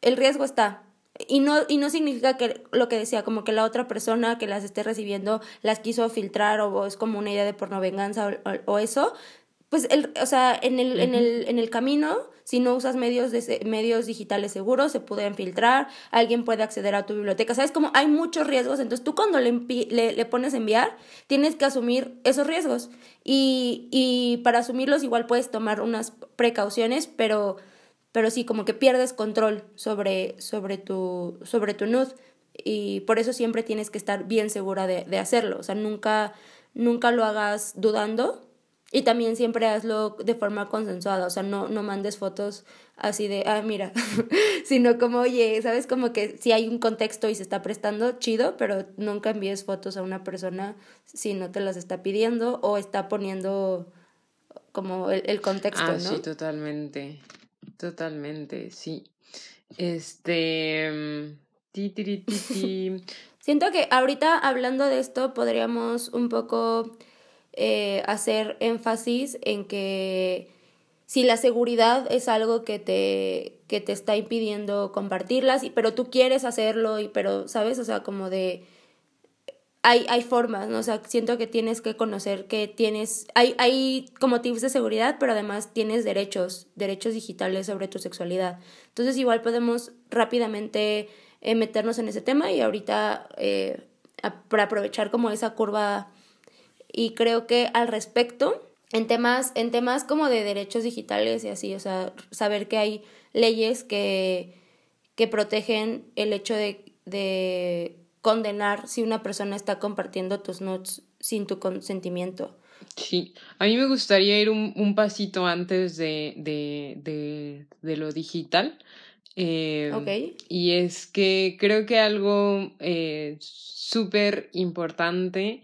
el riesgo está. Y no, y no significa que lo que decía, como que la otra persona que las esté recibiendo las quiso filtrar o, es como una idea de porno venganza o, eso. Pues, el, o sea, en el, en, el, en el camino, si no usas medios, de, medios digitales seguros, se pueden filtrar, alguien puede acceder a tu biblioteca. ¿Sabes? Como hay muchos riesgos, entonces tú cuando le, le, le pones enviar, tienes que asumir esos riesgos. Y, y para asumirlos igual puedes tomar unas precauciones, pero pero sí, como que pierdes control sobre, sobre, tu, sobre tu nud y por eso siempre tienes que estar bien segura de, de hacerlo, o sea, nunca, nunca lo hagas dudando y también siempre hazlo de forma consensuada, o sea, no, no mandes fotos así de, ah, mira, sino como, oye, ¿sabes? Como que si hay un contexto y se está prestando, chido, pero nunca envíes fotos a una persona si no te las está pidiendo o está poniendo como el, el contexto, ah, ¿no? Sí, totalmente. Totalmente, sí. Este. Mm, Siento que ahorita hablando de esto podríamos un poco eh, hacer énfasis en que si la seguridad es algo que te, que te está impidiendo compartirlas, pero tú quieres hacerlo, y pero, ¿sabes? O sea, como de hay, hay formas, ¿no? O sea, siento que tienes que conocer que tienes, hay, hay como tips de seguridad, pero además tienes derechos, derechos digitales sobre tu sexualidad. Entonces igual podemos rápidamente eh, meternos en ese tema y ahorita eh, para aprovechar como esa curva y creo que al respecto, en temas, en temas como de derechos digitales y así, o sea, saber que hay leyes que, que protegen el hecho de, de condenar si una persona está compartiendo tus notes sin tu consentimiento. Sí, a mí me gustaría ir un, un pasito antes de, de, de, de lo digital. Eh, Y es que creo que algo eh, súper importante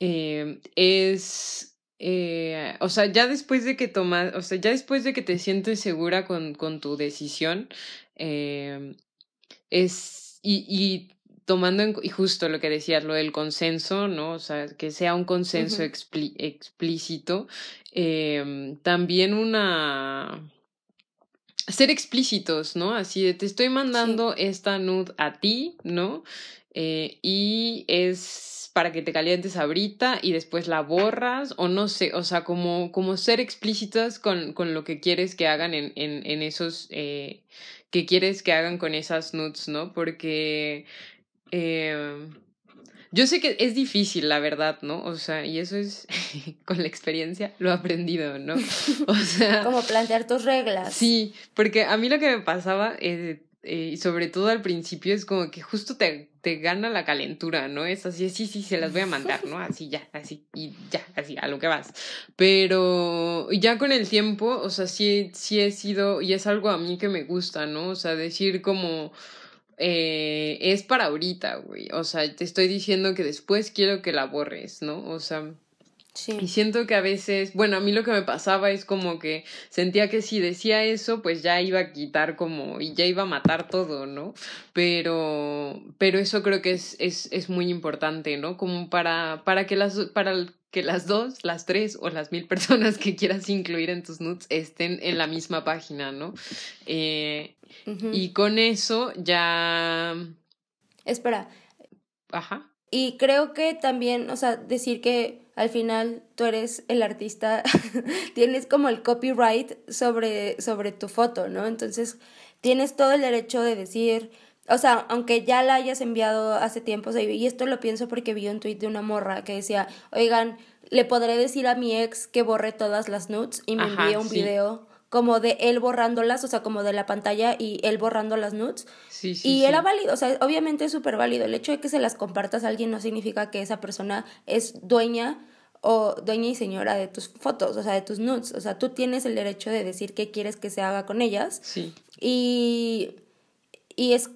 eh, es, eh, o sea, ya después de que tomas, o sea, ya después de que te sientes segura con, con tu decisión, eh, es, y, y tomando en, y justo lo que decías, lo del consenso, ¿no? O sea, que sea un consenso explícito. Eh, también una... Ser explícitos, ¿no? Así de, te estoy mandando esta nud a ti, ¿no? Eh, y es para que te calientes ahorita y después la borras o no sé, o sea, como, como ser explícitas con, con lo que quieres que hagan en, en, en esos, eh, que quieres que hagan con esas nudes, ¿no? Porque eh, yo sé que es difícil, la verdad, ¿no? O sea, y eso es con la experiencia lo he aprendido, ¿no? O sea. Como plantear tus reglas. Sí, porque a mí lo que me pasaba, eh, eh, sobre todo al principio, es como que justo te, te gana la calentura, ¿no? Es así, sí, sí, se las voy a mandar, ¿no? Así ya, así, y ya, así, a lo que vas. Pero ya con el tiempo, o sea, sí, sí he sido, y es algo a mí que me gusta, ¿no? O sea, decir como eh, es para ahorita, güey. O sea, te estoy diciendo que después quiero que la borres, ¿no? O sea, Sí. Y siento que a veces, bueno, a mí lo que me pasaba es como que sentía que si decía eso, pues ya iba a quitar como y ya iba a matar todo, ¿no? Pero, pero eso creo que es, es, es muy importante, ¿no? Como para, para que las, para que las dos, las tres o las mil personas que quieras incluir en tus nudes estén en la misma página, ¿no? Eh, y con eso ya... Espera. Ajá. Y creo que también, o sea, decir que al final tú eres el artista, tienes como el copyright sobre, sobre tu foto, ¿no? Entonces tienes todo el derecho de decir, o sea, aunque ya la hayas enviado hace tiempo, y esto lo pienso porque vi un tweet de una morra que decía, oigan, le podré decir a mi ex que borre todas las nudes y me envíe un video como de él borrándolas, o sea, como de la pantalla y él borrando las nudes. Sí, sí, y era válido, o sea, obviamente es súper válido. El hecho de que se las compartas a alguien no significa que esa persona es dueña o dueña y señora de tus fotos, o sea, de tus nudes. O sea, tú tienes el derecho de decir qué quieres que se haga con ellas. Sí. Y, y es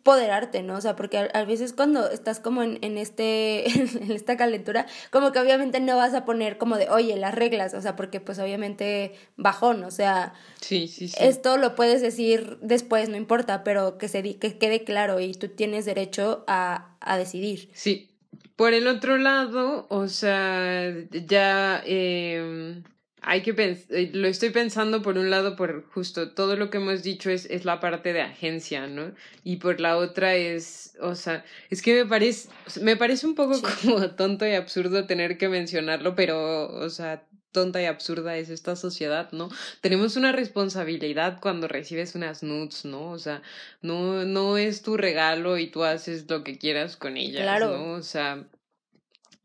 empoderarte, ¿no? O sea, porque a, veces cuando estás como en, en este, en esta calentura, como que obviamente no vas a poner como de, oye, las reglas, o sea, porque pues obviamente bajón, o sea, sí, sí, sí. esto lo puedes decir después, no importa, pero que, se, que quede claro y tú tienes derecho a, a decidir. Sí, por el otro lado, o sea, ya eh, hay que eh, lo estoy pensando por un lado por justo todo lo que hemos dicho es, es la parte de agencia, ¿no? Y por la otra es, o sea, es que me parece, me parece un poco como tonto y absurdo tener que mencionarlo, pero, o sea, tonta y absurda es esta sociedad, ¿no? Tenemos una responsabilidad cuando recibes unas nudes, ¿no? O sea, no, no es tu regalo y tú haces lo que quieras con ellas, claro. ¿no? O sea,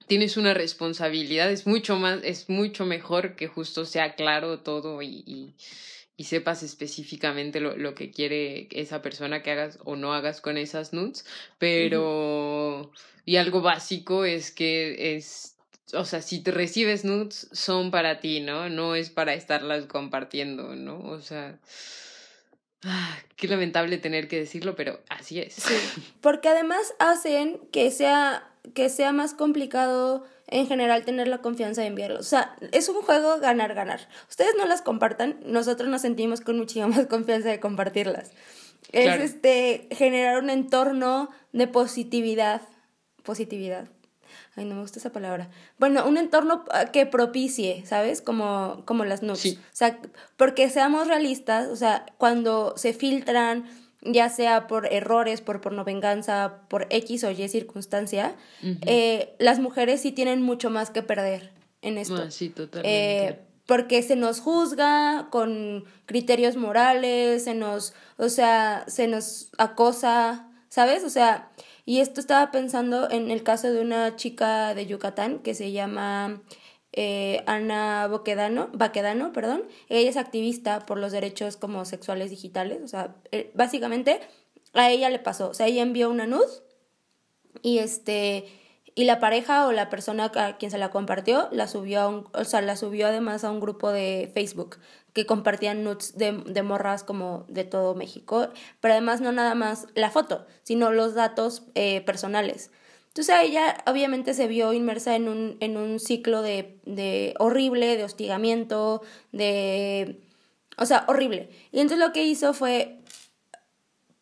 tienes una responsabilidad, es mucho más, es mucho mejor que justo sea claro todo y, y, y sepas específicamente lo, lo, que quiere esa persona que hagas o no hagas con esas nudes, pero, y algo básico es que es o sea, si te recibes nudes, son para ti, ¿no? No es para estarlas compartiendo, ¿no? O sea, ah, qué lamentable tener que decirlo, pero así es. Sí, porque además hacen que sea, que sea más complicado en general tener la confianza de enviarlos. O sea, es un juego ganar-ganar. Ustedes no las compartan, nosotros nos sentimos con muchísima más confianza de compartirlas. Es este generar un entorno de positividad. Positividad ay, no me gusta esa palabra. Bueno, un entorno ah, que propicie, ¿sabes? Como, como las nudes. O sea, porque seamos realistas, o sea, cuando se filtran, ya sea por errores, por pornovenganza, por X o Y circunstancia, eh, las mujeres sí tienen mucho más que perder en esto. Ah, sí, totalmente. Eh, porque se nos juzga con criterios morales, se nos, o sea, se nos acosa, ¿sabes? O sea, y esto estaba pensando en el caso de una chica de Yucatán que se llama eh, Ana Boquedano, Baquedano, perdón. Ella es activista por los derechos como sexuales digitales. O sea, eh, básicamente a ella le pasó. O sea, ella envió una nud y este y la pareja o la persona a quien se la compartió la subió un, o sea, la subió además a un grupo de Facebook que compartían nudes de, de morras como de todo México, pero además no nada más la foto, sino los datos eh, personales. Entonces ella obviamente se vio inmersa en un, en un ciclo de, de horrible, de hostigamiento, de... O sea, horrible. Y entonces lo que hizo fue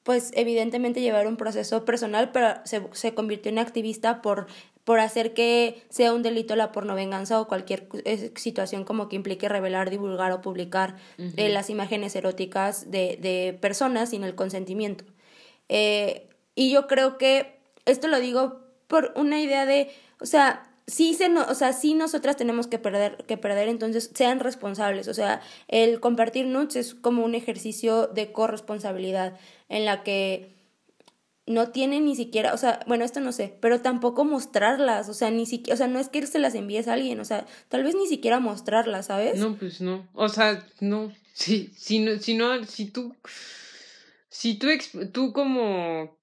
pues evidentemente llevar un proceso personal, pero se, se convirtió en activista por, por hacer que sea un delito la pornovenganza o cualquier eh, situación como que implique revelar, divulgar o publicar eh, las imágenes eróticas de, de, personas sin el consentimiento. Eh, y yo creo que esto lo digo por una idea de, o sea, sí se no, o sea, sí nosotras tenemos que perder, que perder, entonces sean responsables. O sea, el compartir nudes es como un ejercicio de corresponsabilidad en la que no tiene ni siquiera, o sea, bueno, esto no sé, pero tampoco mostrarlas, o sea, ni siquiera, o sea, no es que se las envíes a alguien, o sea, tal vez ni siquiera mostrarlas, ¿sabes? No, pues no, o sea, no, sí, si no, si no, si tú, si tú, tú como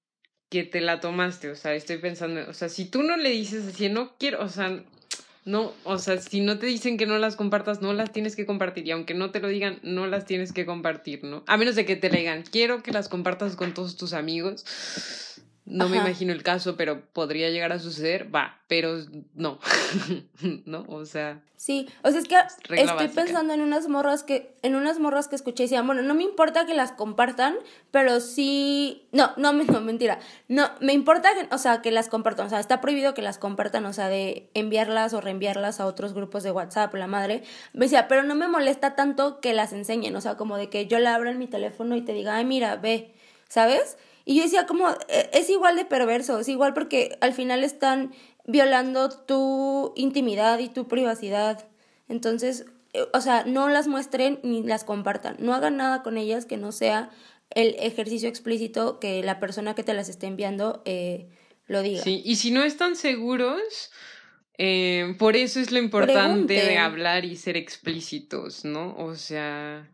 que te la tomaste, o sea, estoy pensando, o sea, si tú no le dices así, no quiero, o sea, no, o sea, si no te dicen que no las compartas, no las tienes que compartir. Y aunque no te lo digan, no las tienes que compartir, ¿no? A menos de que te le digan, quiero que las compartas con todos tus amigos. No me imagino el caso, pero podría llegar a suceder, va, pero no, ¿no? O sea. Sí, o sea, es que estoy pensando en unas morras que, en unas morras que escuché y decían, bueno, no me importa que las compartan, pero sí, no, no, no, mentira, no, me importa, o sea, que las compartan, o sea, está prohibido que las compartan, o sea, de enviarlas o reenviarlas a otros grupos de WhatsApp, la madre, me decía, pero no me molesta tanto que las enseñen, o sea, como de que yo la abra en mi teléfono y te diga, ay, mira, ve, ¿sabes? Y yo decía como, e, es igual de perverso, es igual porque al final están violando tu intimidad y tu privacidad. Entonces, eh, o sea, no las muestren ni las compartan. No hagan nada con ellas que no sea el ejercicio explícito que la persona que te las esté enviando eh, lo diga. Sí, y si no están seguros, eh, por eso es lo importante de hablar y ser explícitos, ¿no? O sea,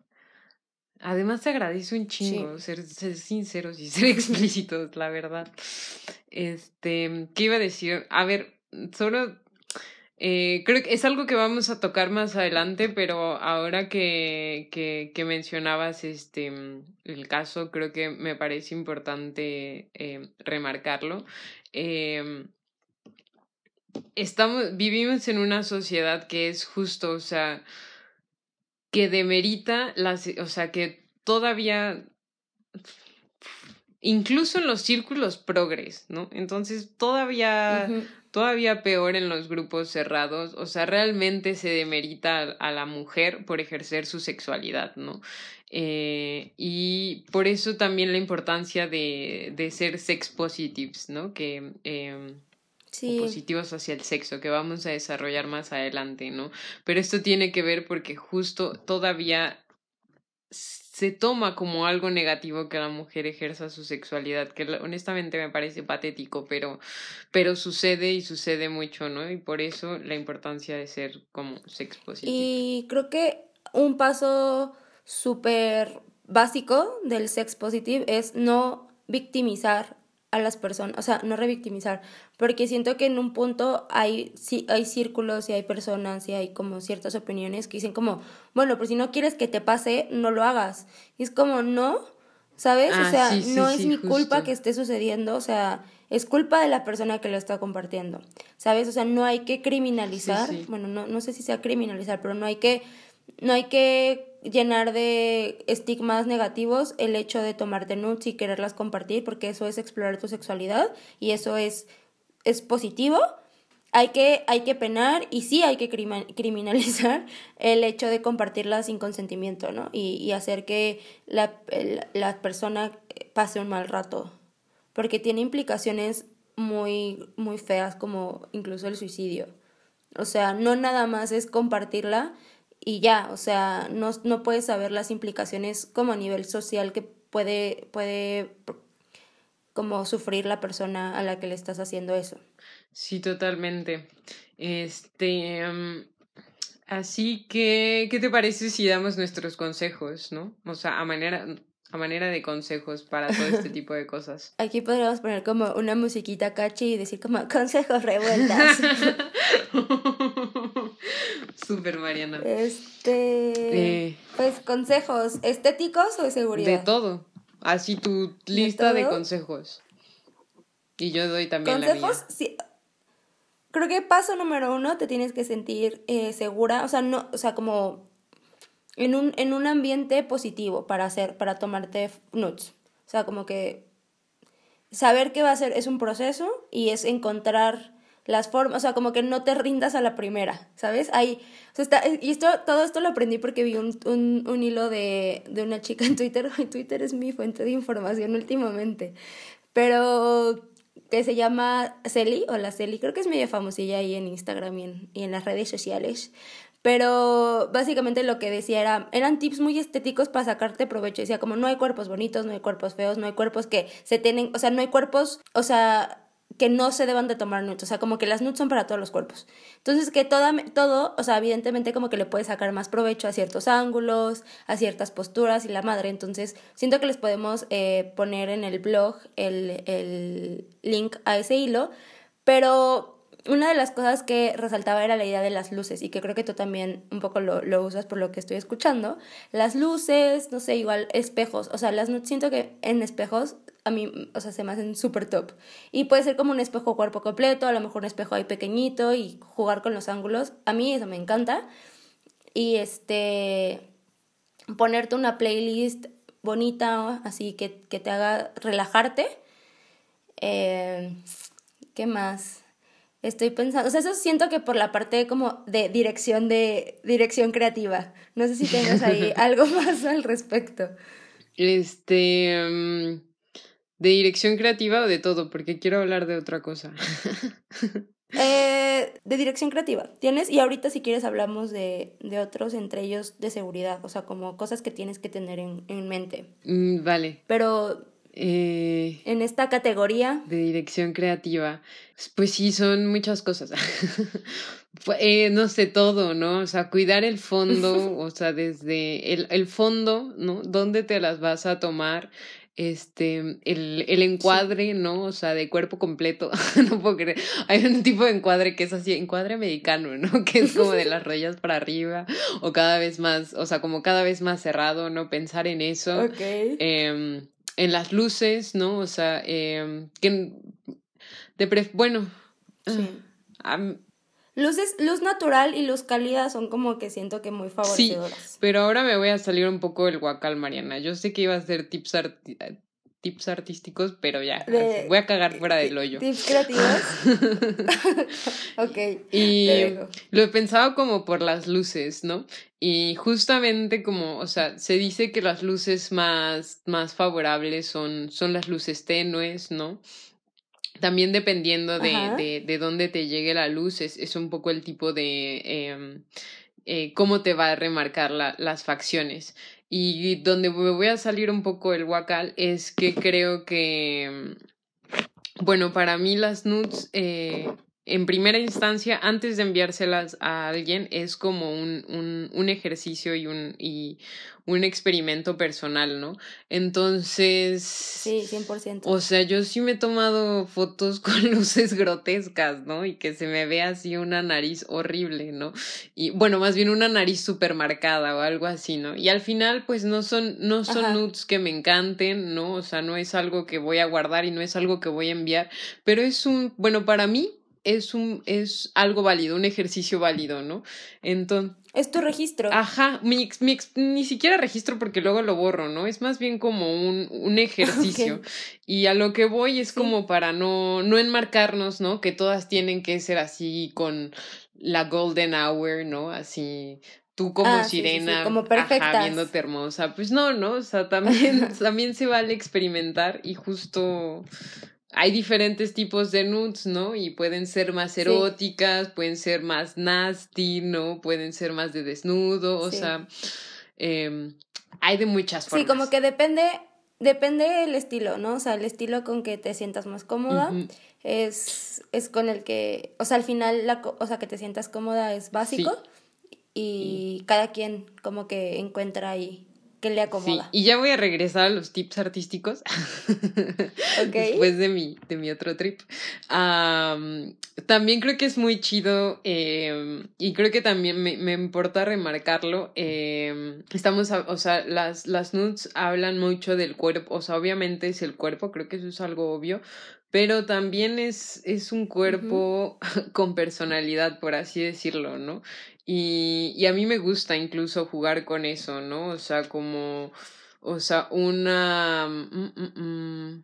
Además te agradece un chingo ser, ser, sinceros y ser explícitos, la verdad. Este, ¿qué iba a decir? A ver, solo Eh, creo que es algo que vamos a tocar más adelante, pero ahora que, que, mencionabas este el caso, creo que me parece importante eh, remarcarlo. Em, estamos, vivimos en una sociedad que es justo, o sea, que demerita las, o sea, que todavía incluso en los círculos progres, ¿no? Entonces todavía, todavía peor en los grupos cerrados, o sea, realmente se demerita a, la mujer por ejercer su sexualidad, ¿no? Eh, y por eso también la importancia de, de ser sex positives, ¿no? Que eh, positivos hacia el sexo, que vamos a desarrollar más adelante, ¿no? Pero esto tiene que ver porque justo todavía se toma como algo negativo que la mujer ejerza su sexualidad, que honestamente me parece patético, pero, pero sucede y sucede mucho, ¿no? Y por eso la importancia de ser como sex positivo. Y creo que un paso súper básico del sex positive es no victimizar a las personas, o sea, no revictimizar, porque siento que en un punto hay, sí, hay círculos y hay personas y hay como ciertas opiniones que dicen como, bueno, pero si no quieres que te pase, no lo hagas. Y es como, no, ¿sabes? o ah, sea, no es mi culpa que esté sucediendo, o sea, es culpa de la persona que lo está compartiendo, ¿sabes? O sea, no hay que criminalizar, bueno, no, no sé si sea criminalizar, pero no hay que, no hay que llenar de estigmas negativos el hecho de tomarte nudes y quererlas compartir, porque eso es explorar tu sexualidad y eso es, es positivo. Hay que, hay que penar y sí hay que criminalizar el hecho de compartirlas sin consentimiento, ¿no? Y, y hacer que la, persona pase un mal rato, porque tiene implicaciones muy, muy feas como incluso el suicidio. O sea, no nada más es compartirla, y ya, o sea, no, no puedes saber las implicaciones como a nivel social que puede, puede como sufrir la persona a la que le estás haciendo eso. Sí, totalmente. Este, así que, ¿qué te parece si damos nuestros consejos, no? O sea, a manera, a manera de consejos para todo este tipo de cosas. Aquí podríamos poner como una musiquita catchy y decir como consejos revueltas. Súper Mariana. Este. Eh. pues consejos estéticos o de seguridad. De todo. Así tu lista de, consejos. Y yo doy también consejos, la mía. Sí. Creo que paso número uno, te tienes que sentir eh, segura, o sea, no, o sea, como en un, en un ambiente positivo para hacer, para tomarte nuts. O sea, como que saber qué va a ser es un proceso y es encontrar las formas, o sea, como que no te rindas a la primera, ¿sabes? Hay, o sea, está, y esto, todo esto lo aprendí porque vi un, un, un hilo de, de, una chica en Twitter, Twitter es mi fuente de información últimamente, pero que se llama Celi, o la Celi, creo que es medio famosilla ahí en Instagram y en, y en las redes sociales, pero básicamente lo que decía era, eran tips muy estéticos para sacarte provecho. Decía como no hay cuerpos bonitos, no hay cuerpos feos, no hay cuerpos que se tienen, o sea, no hay cuerpos, o sea, que no se deban de tomar nudes, o sea, como que las nudes son para todos los cuerpos. Entonces, que toda, todo, o sea, evidentemente como que le puedes sacar más provecho a ciertos ángulos, a ciertas posturas y la madre. Entonces, siento que les podemos eh, poner en el blog el, el link a ese hilo, pero una de las cosas que resaltaba era la idea de las luces y que creo que tú también un poco lo, lo, usas por lo que estoy escuchando. Las luces, no sé, igual espejos, o sea, las siento que en espejos a mí, o sea, se me hacen súper top. Y puede ser como un espejo cuerpo completo, a lo mejor un espejo ahí pequeñito y jugar con los ángulos. A mí eso me encanta. Y este, ponerte una playlist bonita, así que, que te haga relajarte. Eh, ¿Qué más? Estoy pensando, o sea, eso siento que por la parte como de dirección de dirección creativa. No sé si tengas ahí algo más al respecto. Este, mm, ¿De dirección creativa o de todo? Porque quiero hablar de otra cosa. eh, de dirección creativa. ¿Tienes? Y ahorita si quieres hablamos de, de, otros, entre ellos de seguridad, o sea, como cosas que tienes que tener en, en mente. Mm, vale. Pero eh, en esta categoría. De dirección creativa. Pues sí, son muchas cosas. eh, no sé, todo, ¿no? O sea, cuidar el fondo, o sea, desde el, el fondo, ¿no? ¿Dónde te las vas a tomar? Este, el, el encuadre, ¿no? O sea, de cuerpo completo, no puedo creer. Hay un tipo de encuadre que es así, encuadre americano, ¿no? Que es como de las rodillas para arriba o cada vez más, o sea, como cada vez más cerrado, ¿no? Pensar en eso. Ok. Em, en las luces, ¿no? O sea, em, que de pref bueno, Sí. Luces, luz natural y luz cálida son como que siento que muy sí, favorecedoras. pero ahora me voy a salir un poco del guacal, Mariana. Yo sé que iba a ser tips, arti- tips artísticos, pero ya, De- voy a cagar fuera del hoyo. Tips creativos. ok. Y lo he pensado como por las luces, ¿no? Y justamente como, o sea, se dice que las luces más, más favorables son, son las luces tenues, ¿no? También dependiendo de, de, de dónde te llegue la luz, es, es un poco el tipo de em, eh, cómo te va a remarcar la- las facciones. Y donde me voy a salir un poco el guacal es que creo que, em, bueno, para mí las nudes, eh, en primera instancia, antes de enviárselas a alguien, es como un, un, un ejercicio y un, y un experimento personal, ¿no? Entonces, Sí, 100%. o sea, yo sí me he tomado fotos con luces grotescas, ¿no? Y que se me ve así una nariz horrible, ¿no? Y bueno, más bien una nariz súper marcada o algo así, ¿no? Y al final, pues no son, no son Ajá. nudes que me encanten, ¿no? O sea, no es algo que voy a guardar y no es algo que voy a enviar, pero es un, bueno, para mí es un, es algo válido, un ejercicio válido, ¿no? Entonces, Es tu registro. Ajá, mi, mi ni siquiera registro porque luego lo borro, ¿no? Es más bien como un, un ejercicio. Y a lo que voy es Sí. como para no, no enmarcarnos, ¿no? Que todas tienen que ser así con la golden hour, ¿no? Así tú como Ah, sí, sí, sí, sirena, como ajá, viéndote hermosa. Pues no, ¿no? O sea, también, también se vale experimentar y justo hay diferentes tipos de nudes, ¿no? Y pueden ser más Sí. eróticas, pueden ser más nasty, ¿no? Pueden ser más de desnudo, o Sí. sea, em, hay de muchas formas. Sí, como que depende, depende el estilo, ¿no? O sea, el estilo con que te sientas más cómoda es, es con el que, o sea, al final, la, o sea, que te sientas cómoda es básico y cada quien como que encuentra ahí que le Sí, acomoda. y ya voy a regresar a los tips artísticos Ok. después de mi, de mi otro trip. Am, también creo que es muy chido em, y creo que también me, me importa remarcarlo. em, estamos, a- o sea, las, las nudes hablan mucho del cuerpo, o sea, obviamente es el cuerpo, creo que eso es algo obvio, pero también es, es un cuerpo con personalidad, por así decirlo, ¿no? Y, y a mí me gusta incluso jugar con eso, ¿no? O sea, como, o sea, una, mm, mm, mm,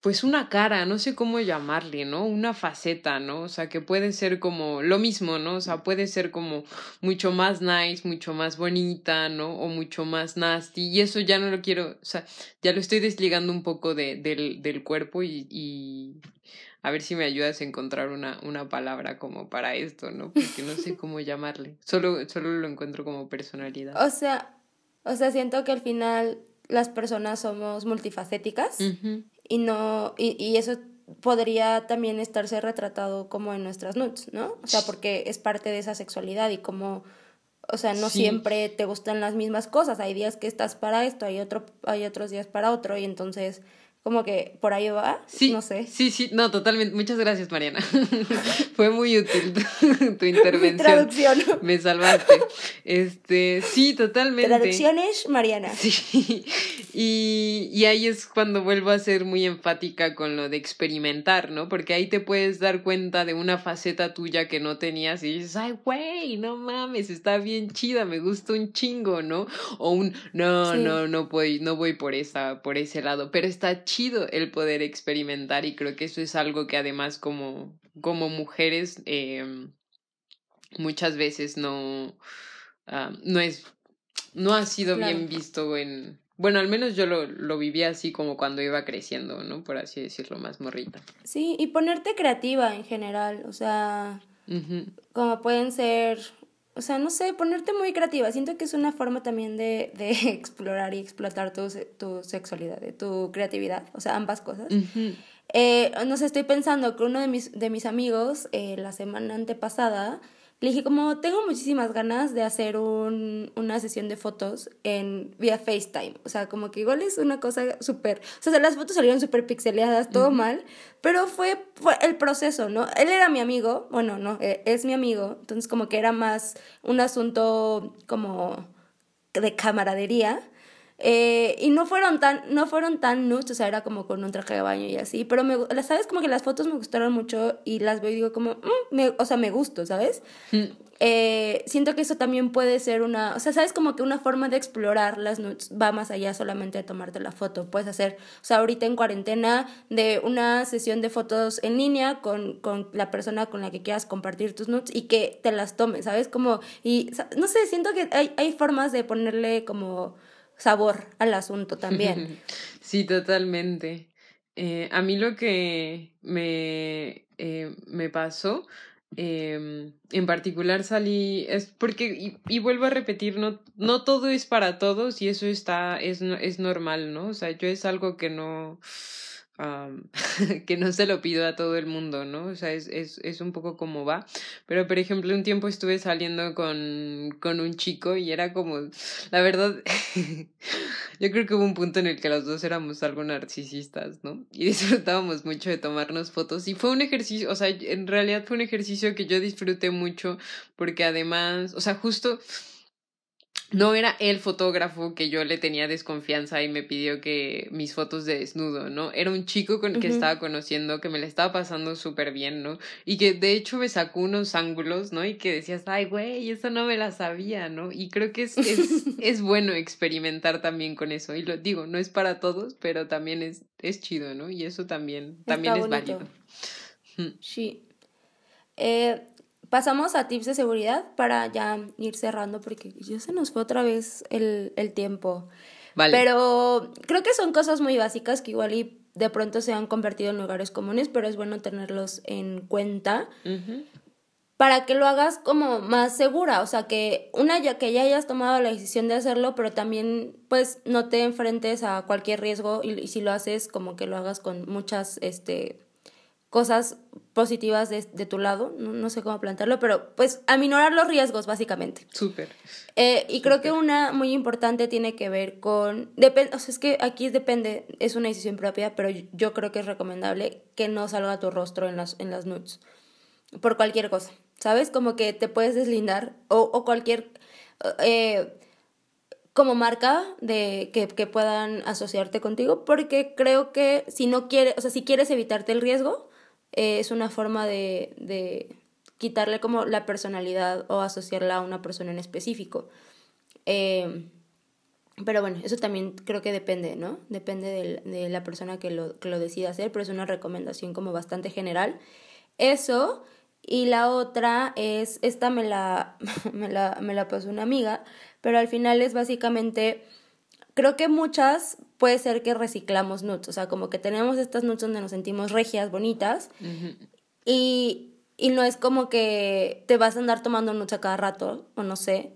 pues una cara, no sé cómo llamarle, ¿no? Una faceta, ¿no? O sea, que puede ser como lo mismo, ¿no? O sea, puede ser como mucho más nice, mucho más bonita, ¿no? O mucho más nasty. Y eso ya no lo quiero, o sea, ya lo estoy desligando un poco de, del, del cuerpo y, y a ver si me ayudas a encontrar una, una palabra como para esto, ¿no? Porque no sé cómo llamarle. Solo, solo lo encuentro como personalidad. O sea, o sea, siento que al final las personas somos multifacéticas y no, y, y eso podría también estarse retratado como en nuestras nudes, ¿no? O sea, porque es parte de esa sexualidad y como, o sea, no Sí. siempre te gustan las mismas cosas. Hay días que estás para esto, hay otro, hay otros días para otro, y entonces, como que por ahí va, Sí, no sé. sí, sí, no, totalmente. Muchas gracias, Mariana. Fue muy útil tu intervención. traducción. Me salvaste. Este, sí, totalmente. Traducciones, Mariana. Sí, y, y ahí es cuando vuelvo a ser muy enfática con lo de experimentar, ¿no? Porque ahí te puedes dar cuenta de una faceta tuya que no tenías y dices, ay, güey, no mames, está bien chida, me gusta un chingo, ¿no? O un, no, Sí. no, no voy, no voy por esa, por ese lado, pero está chido el poder experimentar y creo que eso es algo que además como, como mujeres eh, muchas veces no, ah, no es, no ha sido Claro. bien visto en, bueno, al menos yo lo, lo vivía así como cuando iba creciendo, ¿no? Por así decirlo, más morrita. Sí, y ponerte creativa en general, o sea, como pueden ser, o sea, no sé, ponerte muy creativa. Siento que es una forma también de, de explorar y explotar tu, tu sexualidad, tu creatividad, o sea, ambas cosas. Eh, no sé, estoy pensando que uno de mis, de mis amigos, eh, la semana antepasada, le dije como, tengo muchísimas ganas de hacer un, una sesión de fotos en vía FaceTime. O sea, como que igual es una cosa súper, o sea, las fotos salieron súper pixeleadas, todo mal, pero fue, fue, el proceso, ¿no? Él era mi amigo, bueno, no, e, es mi amigo, entonces como que era más un asunto como de camaradería. Eh, y no fueron tan, no fueron tan nudes, o sea, era como con un traje de baño y así, pero me, sabes como que las fotos me gustaron mucho y las veo y digo como, mm, me, o sea, me gusto, ¿sabes? Mm. Eh, siento que eso también puede ser una, o sea, sabes como que una forma de explorar las nudes va más allá solamente de tomarte la foto, puedes hacer, o sea, ahorita en cuarentena de una sesión de fotos en línea con, con la persona con la que quieras compartir tus nudes y que te las tomes, ¿sabes? Como, y, no sé, siento que hay, hay formas de ponerle como sabor al asunto también. Sí, totalmente. Eh, a mí lo que me, eh, me pasó, em, en particular salí, es porque, y, vuelvo a repetir, no, no todo es para todos y eso está, es, es normal, ¿no? O sea, yo es algo que no que no se lo pido a todo el mundo, ¿no? O sea, es, es, es, un poco como va. Pero, por ejemplo, un tiempo estuve saliendo con, con un chico y era como, la verdad, yo creo que hubo un punto en el que los dos éramos algo narcisistas, ¿no? Y disfrutábamos mucho de tomarnos fotos. Y fue un ejercicio, o sea, en realidad fue un ejercicio que yo disfruté mucho porque además, o sea, justo no era el fotógrafo que yo le tenía desconfianza y me pidió que mis fotos de desnudo, ¿no? Era un chico con que estaba conociendo, que me le estaba pasando súper bien, ¿no? Y que de hecho me sacó unos ángulos, ¿no? Y que decías, ay, güey, eso no me la sabía, ¿no? Y creo que es, es, es bueno experimentar también con eso. Y lo digo, no es para todos, pero también es, es chido, ¿no? Y eso también, también es válido. Sí. Eh, Pasamos a tips de seguridad para ya ir cerrando porque ya se nos fue otra vez el, el tiempo. Vale. Pero creo que son cosas muy básicas que igual y de pronto se han convertido en lugares comunes, pero es bueno tenerlos en cuenta. Para que lo hagas como más segura, o sea, que una ya que ya hayas tomado la decisión de hacerlo, pero también pues no te enfrentes a cualquier riesgo y, y si lo haces como que lo hagas con muchas este cosas positivas de, de tu lado, no, sé cómo plantearlo, pero pues aminorar los riesgos, básicamente. Súper. Eh, y creo que una muy importante tiene que ver con, depende, o sea, es que aquí depende, es una decisión propia, pero yo creo que es recomendable que no salga tu rostro en las, en las nudes, por cualquier cosa, ¿sabes? Como que te puedes deslindar o, o cualquier... Eh, como marca de que, que, puedan asociarte contigo, porque creo que si no quieres, o sea, si quieres evitarte el riesgo, eh, es una forma de, de, quitarle como la personalidad o asociarla a una persona en específico. Eh, pero bueno, eso también creo que depende, ¿no? Depende de, de la persona que lo, que lo decida hacer, pero es una recomendación como bastante general. Eso, y la otra es, esta me la, me la, me la pasó una amiga, pero al final es básicamente creo que muchas puede ser que reciclamos nuts, o sea, como que tenemos estas nuts donde nos sentimos regias, bonitas, y, y no es como que te vas a andar tomando nuts a cada rato, o no sé.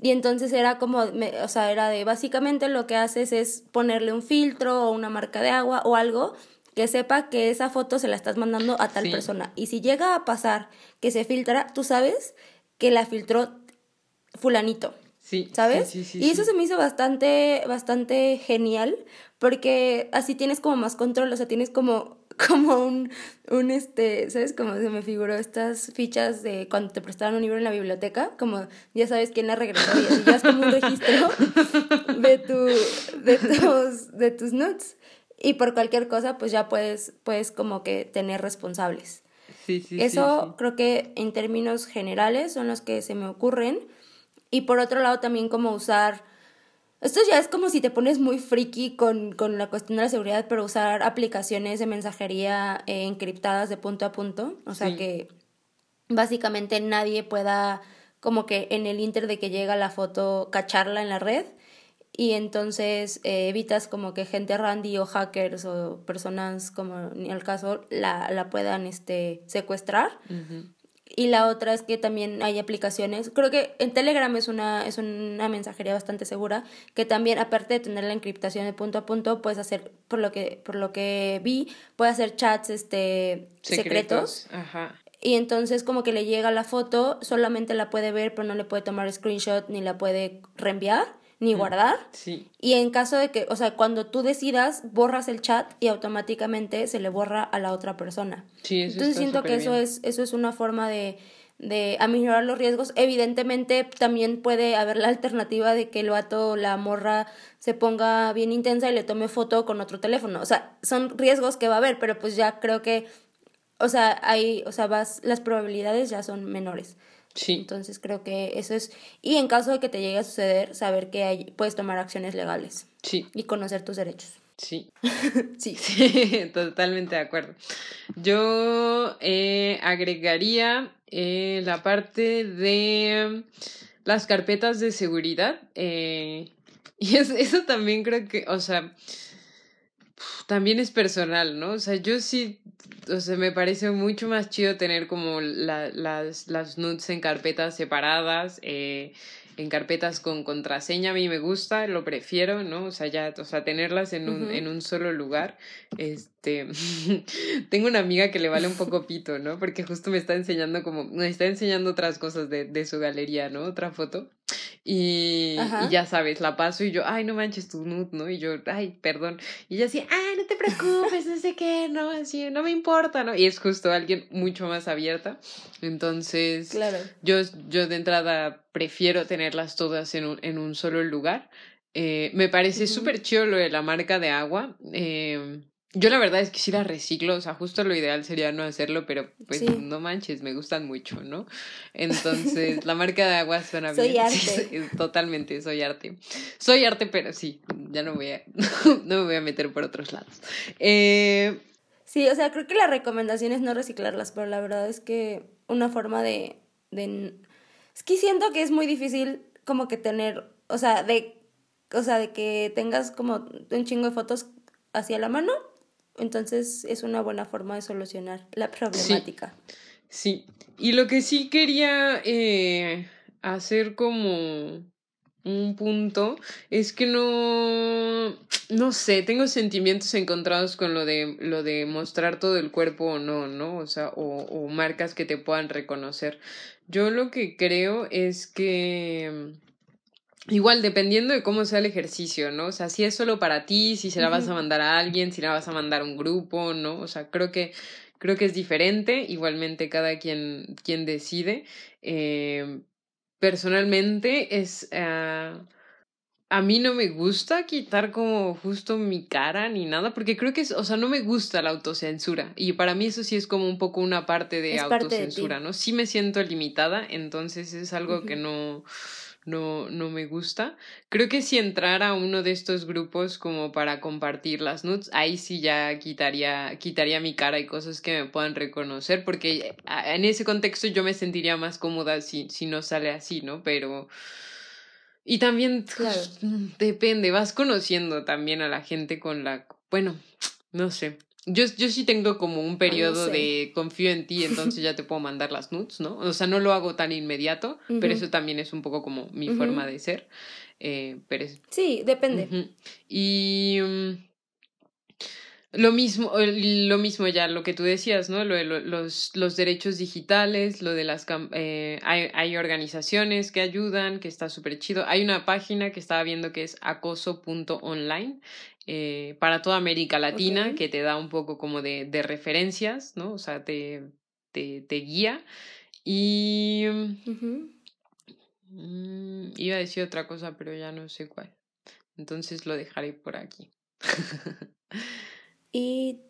Y entonces era como, o sea, era de básicamente lo que haces es ponerle un filtro o una marca de agua o algo que sepa que esa foto se la estás mandando a tal persona. Y si llega a pasar que se filtra, tú sabes que la filtró fulanito. Sí. ¿Sabes? y eso se me hizo bastante, bastante genial, porque así tienes como más control, o sea, tienes como, como un, un este, ¿sabes? Como se me figuró estas fichas de cuando te prestaron un libro en la biblioteca, como ya sabes quién la regresó y así ya es como un registro de tu, de tus, de tus notes. Y por cualquier cosa, pues ya puedes, puedes como que tener responsables. Sí, sí, Eso creo que en términos generales son los que se me ocurren. Y por otro lado también como usar... Esto ya es como si te pones muy friki con, con la cuestión de la seguridad, pero usar aplicaciones de mensajería eh, encriptadas de punto a punto. O sea que básicamente nadie pueda como que en el inter de que llega la foto cacharla en la red. Y entonces eh, evitas como que gente randy o hackers o personas como ni al caso la, la puedan este secuestrar y la otra es que también hay aplicaciones, creo que en Telegram es una, es una mensajería bastante segura, que también aparte de tener la encriptación de punto a punto, puedes hacer, por lo que, por lo que vi, puedes hacer chats este, secretos. y entonces como que le llega la foto, solamente la puede ver, pero no le puede tomar screenshot ni la puede reenviar ni guardar. Sí. Y en caso de que, o sea, cuando tú decidas, borras el chat y automáticamente se le borra a la otra persona. Sí, eso Entonces siento que eso es, eso es una forma de, de aminorar los riesgos. Evidentemente también puede haber la alternativa de que el vato o la morra se ponga bien intensa y le tome foto con otro teléfono. O sea, son riesgos que va a haber, pero pues ya creo que, o sea, hay, o sea, vas, las probabilidades ya son menores. Sí. Entonces creo que eso es, y en caso de que te llegue a suceder, saber que hay, puedes tomar acciones legales Sí, y conocer tus derechos. sí. Sí. Sí, totalmente de acuerdo. Yo eh, agregaría eh, la parte de las carpetas de seguridad. eh, y es- eso también creo que, o sea, también es personal, ¿no? O sea, yo sí, o sea, me parece mucho más chido tener como la- las, las nudes en carpetas separadas, eh, en carpetas con contraseña, a mí me gusta, lo prefiero, ¿no? O sea, ya, o sea, tenerlas en un, en un solo lugar. Este, tengo una amiga que le vale un poco pito, ¿no? Porque justo me está enseñando como, me está enseñando otras cosas de, de su galería, ¿no? Otra foto. Y, ya sabes, la paso y yo, ay, no manches tu nude, ¿no? Y yo, ay, perdón. Y ella así, ah, no te preocupes, no sé qué, no, así, no me importa, ¿no? Y es justo alguien mucho más abierta. Entonces, Claro. yo, yo de entrada prefiero tenerlas todas en un, en un solo lugar. Eh, me parece Ujú. súper chido lo de la marca de agua. Eh, yo la verdad es que sí la reciclo, o sea, justo lo ideal sería no hacerlo, pero pues Sí. no manches, me gustan mucho, ¿no? Entonces, la marca de agua suena Soy bien. arte. Sí, totalmente, soy arte. Soy arte, pero sí, ya no voy a, no me voy a meter por otros lados. Eh, Sí, o sea, creo que la recomendación es no reciclarlas, pero la verdad es que una forma de, de... Es que siento que es muy difícil como que tener, o sea, de, o sea, de que tengas como un chingo de fotos hacia la mano, entonces es una buena forma de solucionar la problemática. Sí, y lo que sí quería eh, hacer como un punto es que no, no sé, tengo sentimientos encontrados con lo de, lo de mostrar todo el cuerpo o no, ¿no? O sea, o, o marcas que te puedan reconocer. Yo lo que creo es que... Igual, dependiendo de cómo sea el ejercicio, ¿no? O sea, si es solo para ti, si se la vas a mandar a alguien, si la vas a mandar a un grupo, ¿no? O sea, creo que, creo que es diferente. Igualmente, cada quien, quien decide. Eh, personalmente, es. ah, a mí no me gusta quitar como justo mi cara ni nada, porque creo que es, o sea, no me gusta la autocensura. Y para mí eso sí es como un poco una parte de Es parte de ti. autocensura, ¿no? Sí me siento limitada, entonces es algo que no, no, no me gusta. Creo que si entrara a uno de estos grupos como para compartir las nudes, ahí sí ya quitaría, quitaría mi cara y cosas que me puedan reconocer, porque ah, en ese contexto yo me sentiría más cómoda si, si no sale así, ¿no? Pero... Y también Claro. depende, vas conociendo también a la gente con la... Bueno, no sé. Yo, yo sí tengo como un periodo sé. de confío en ti, entonces ya te puedo mandar las nudes, ¿no? O sea, no lo hago tan inmediato, pero eso también es un poco como mi forma de ser. Eh, pero es- Sí, depende. Y mm, lo mismo, lo mismo ya, lo que tú decías, ¿no? Lo de lo- los, los derechos digitales, lo de las... eh, hay, hay organizaciones que ayudan, que está súper chido. Hay una página que estaba viendo que es acoso.online eh, para toda América Latina, que te da un poco como de, de referencias, ¿no? O sea, te, te, te guía. Y... Mm, iba a decir otra cosa, pero ya no sé cuál. Entonces lo dejaré por aquí. Y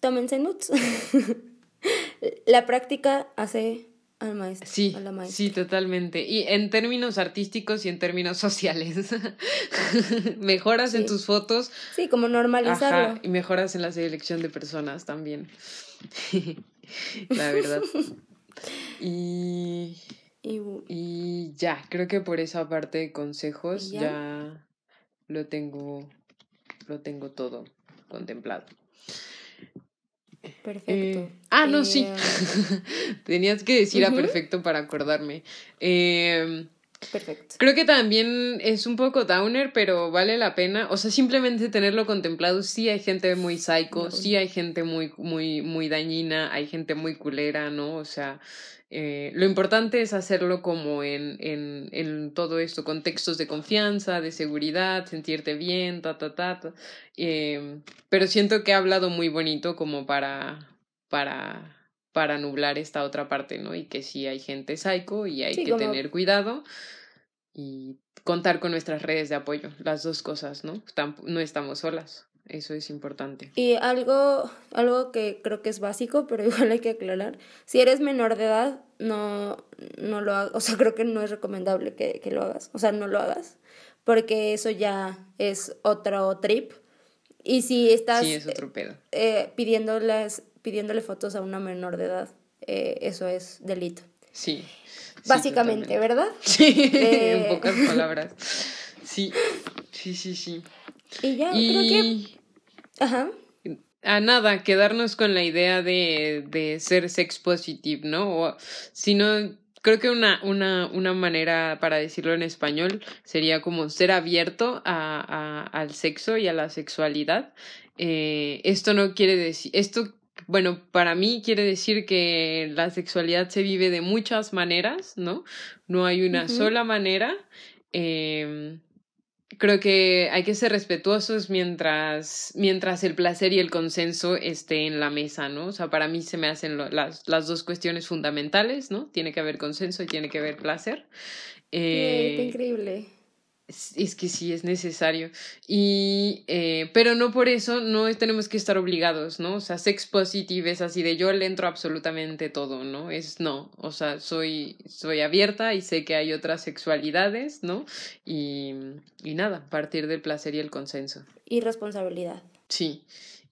tómense nudes. la práctica hace al maestro. Sí, a la maestra. sí, totalmente. Y en términos artísticos y en términos sociales. mejoras en tus fotos. Sí, como normalizarlo. Ajá, y mejoras en la selección de personas también. la verdad. Y, Y y ya, creo que por esa parte de consejos ¿Y ya? ya lo tengo, lo tengo todo contemplado. Perfecto. Eh, ah, no, sí. Eh, Tenías que decir a Ujú. perfecto para acordarme. Eh, Perfecto. Creo que también es un poco downer, pero vale la pena. O sea, simplemente tenerlo contemplado. Sí hay gente muy psycho, sí hay gente muy, muy, muy dañina, hay gente muy culera, ¿no? O sea, eh, lo importante es hacerlo como en, en, en, todo esto, contextos de confianza, de seguridad, sentirte bien, ta, ta, ta. ta. Eh, pero siento que ha hablado muy bonito como para, para, para nublar esta otra parte, ¿no? Y que sí hay gente psycho y hay que tener cuidado y contar con nuestras redes de apoyo, las dos cosas, ¿no? No estamos solas. Eso es importante. Y algo, algo que creo que es básico, pero igual hay que aclarar. Si eres menor de edad, no, no lo hagas. O sea, creo que no es recomendable que, que lo hagas. O sea, no lo hagas. Porque eso ya es otro trip. Y si estás sí, es otro pedo. Eh, pidiéndoles, pidiéndole fotos a una menor de edad, eh, eso es delito. Sí. Básicamente, ¿verdad? Sí, en eh, pocas palabras. Sí, sí, sí, sí. Y ya, creo que Ajá. A nada, quedarnos con la idea de, de ser sex positive, ¿no? O si no, creo que una, una, una manera para decirlo en español sería como ser abierto a, a al sexo y a la sexualidad. Eh, esto no quiere decir, esto, bueno, para mí quiere decir que la sexualidad se vive de muchas maneras, ¿no? No hay una sola manera. Eh, creo que hay que ser respetuosos mientras, mientras el placer y el consenso esté en la mesa, ¿no? O sea, para mí se me hacen las, las dos cuestiones fundamentales, ¿no? Tiene que haber consenso y tiene que haber placer. Eh, increíble. Es, que sí, es necesario. Y, eh, pero no por eso no tenemos que estar obligados, ¿no? O sea, sex positive es así de yo le entro absolutamente todo, ¿no? Es no, o sea, soy, soy abierta y sé que hay otras sexualidades, ¿no? Y, y nada, partir del placer y el consenso. Y responsabilidad. Sí.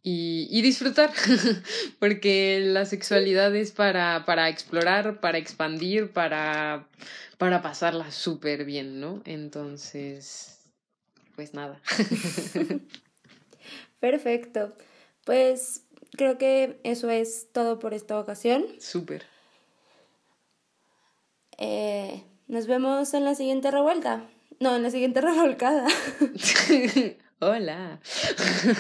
Y, y, disfrutar, porque la sexualidad es para, para explorar, para expandir, para para pasarla súper bien, ¿no? Entonces, pues nada. Perfecto. Pues creo que eso es todo por esta ocasión. Súper. Eh, nos vemos en la siguiente revuelta. No, en la siguiente revolcada. Hola.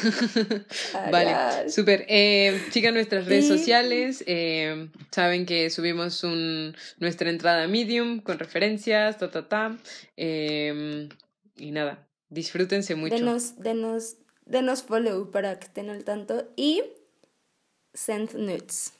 vale, súper. Eh, nuestras redes sociales. Eh, saben que subimos un, nuestra entrada a Medium con referencias, ta, ta, ta. Eh, y nada, disfrútense mucho. Denos, denos, denos follow para que estén al tanto y send nudes.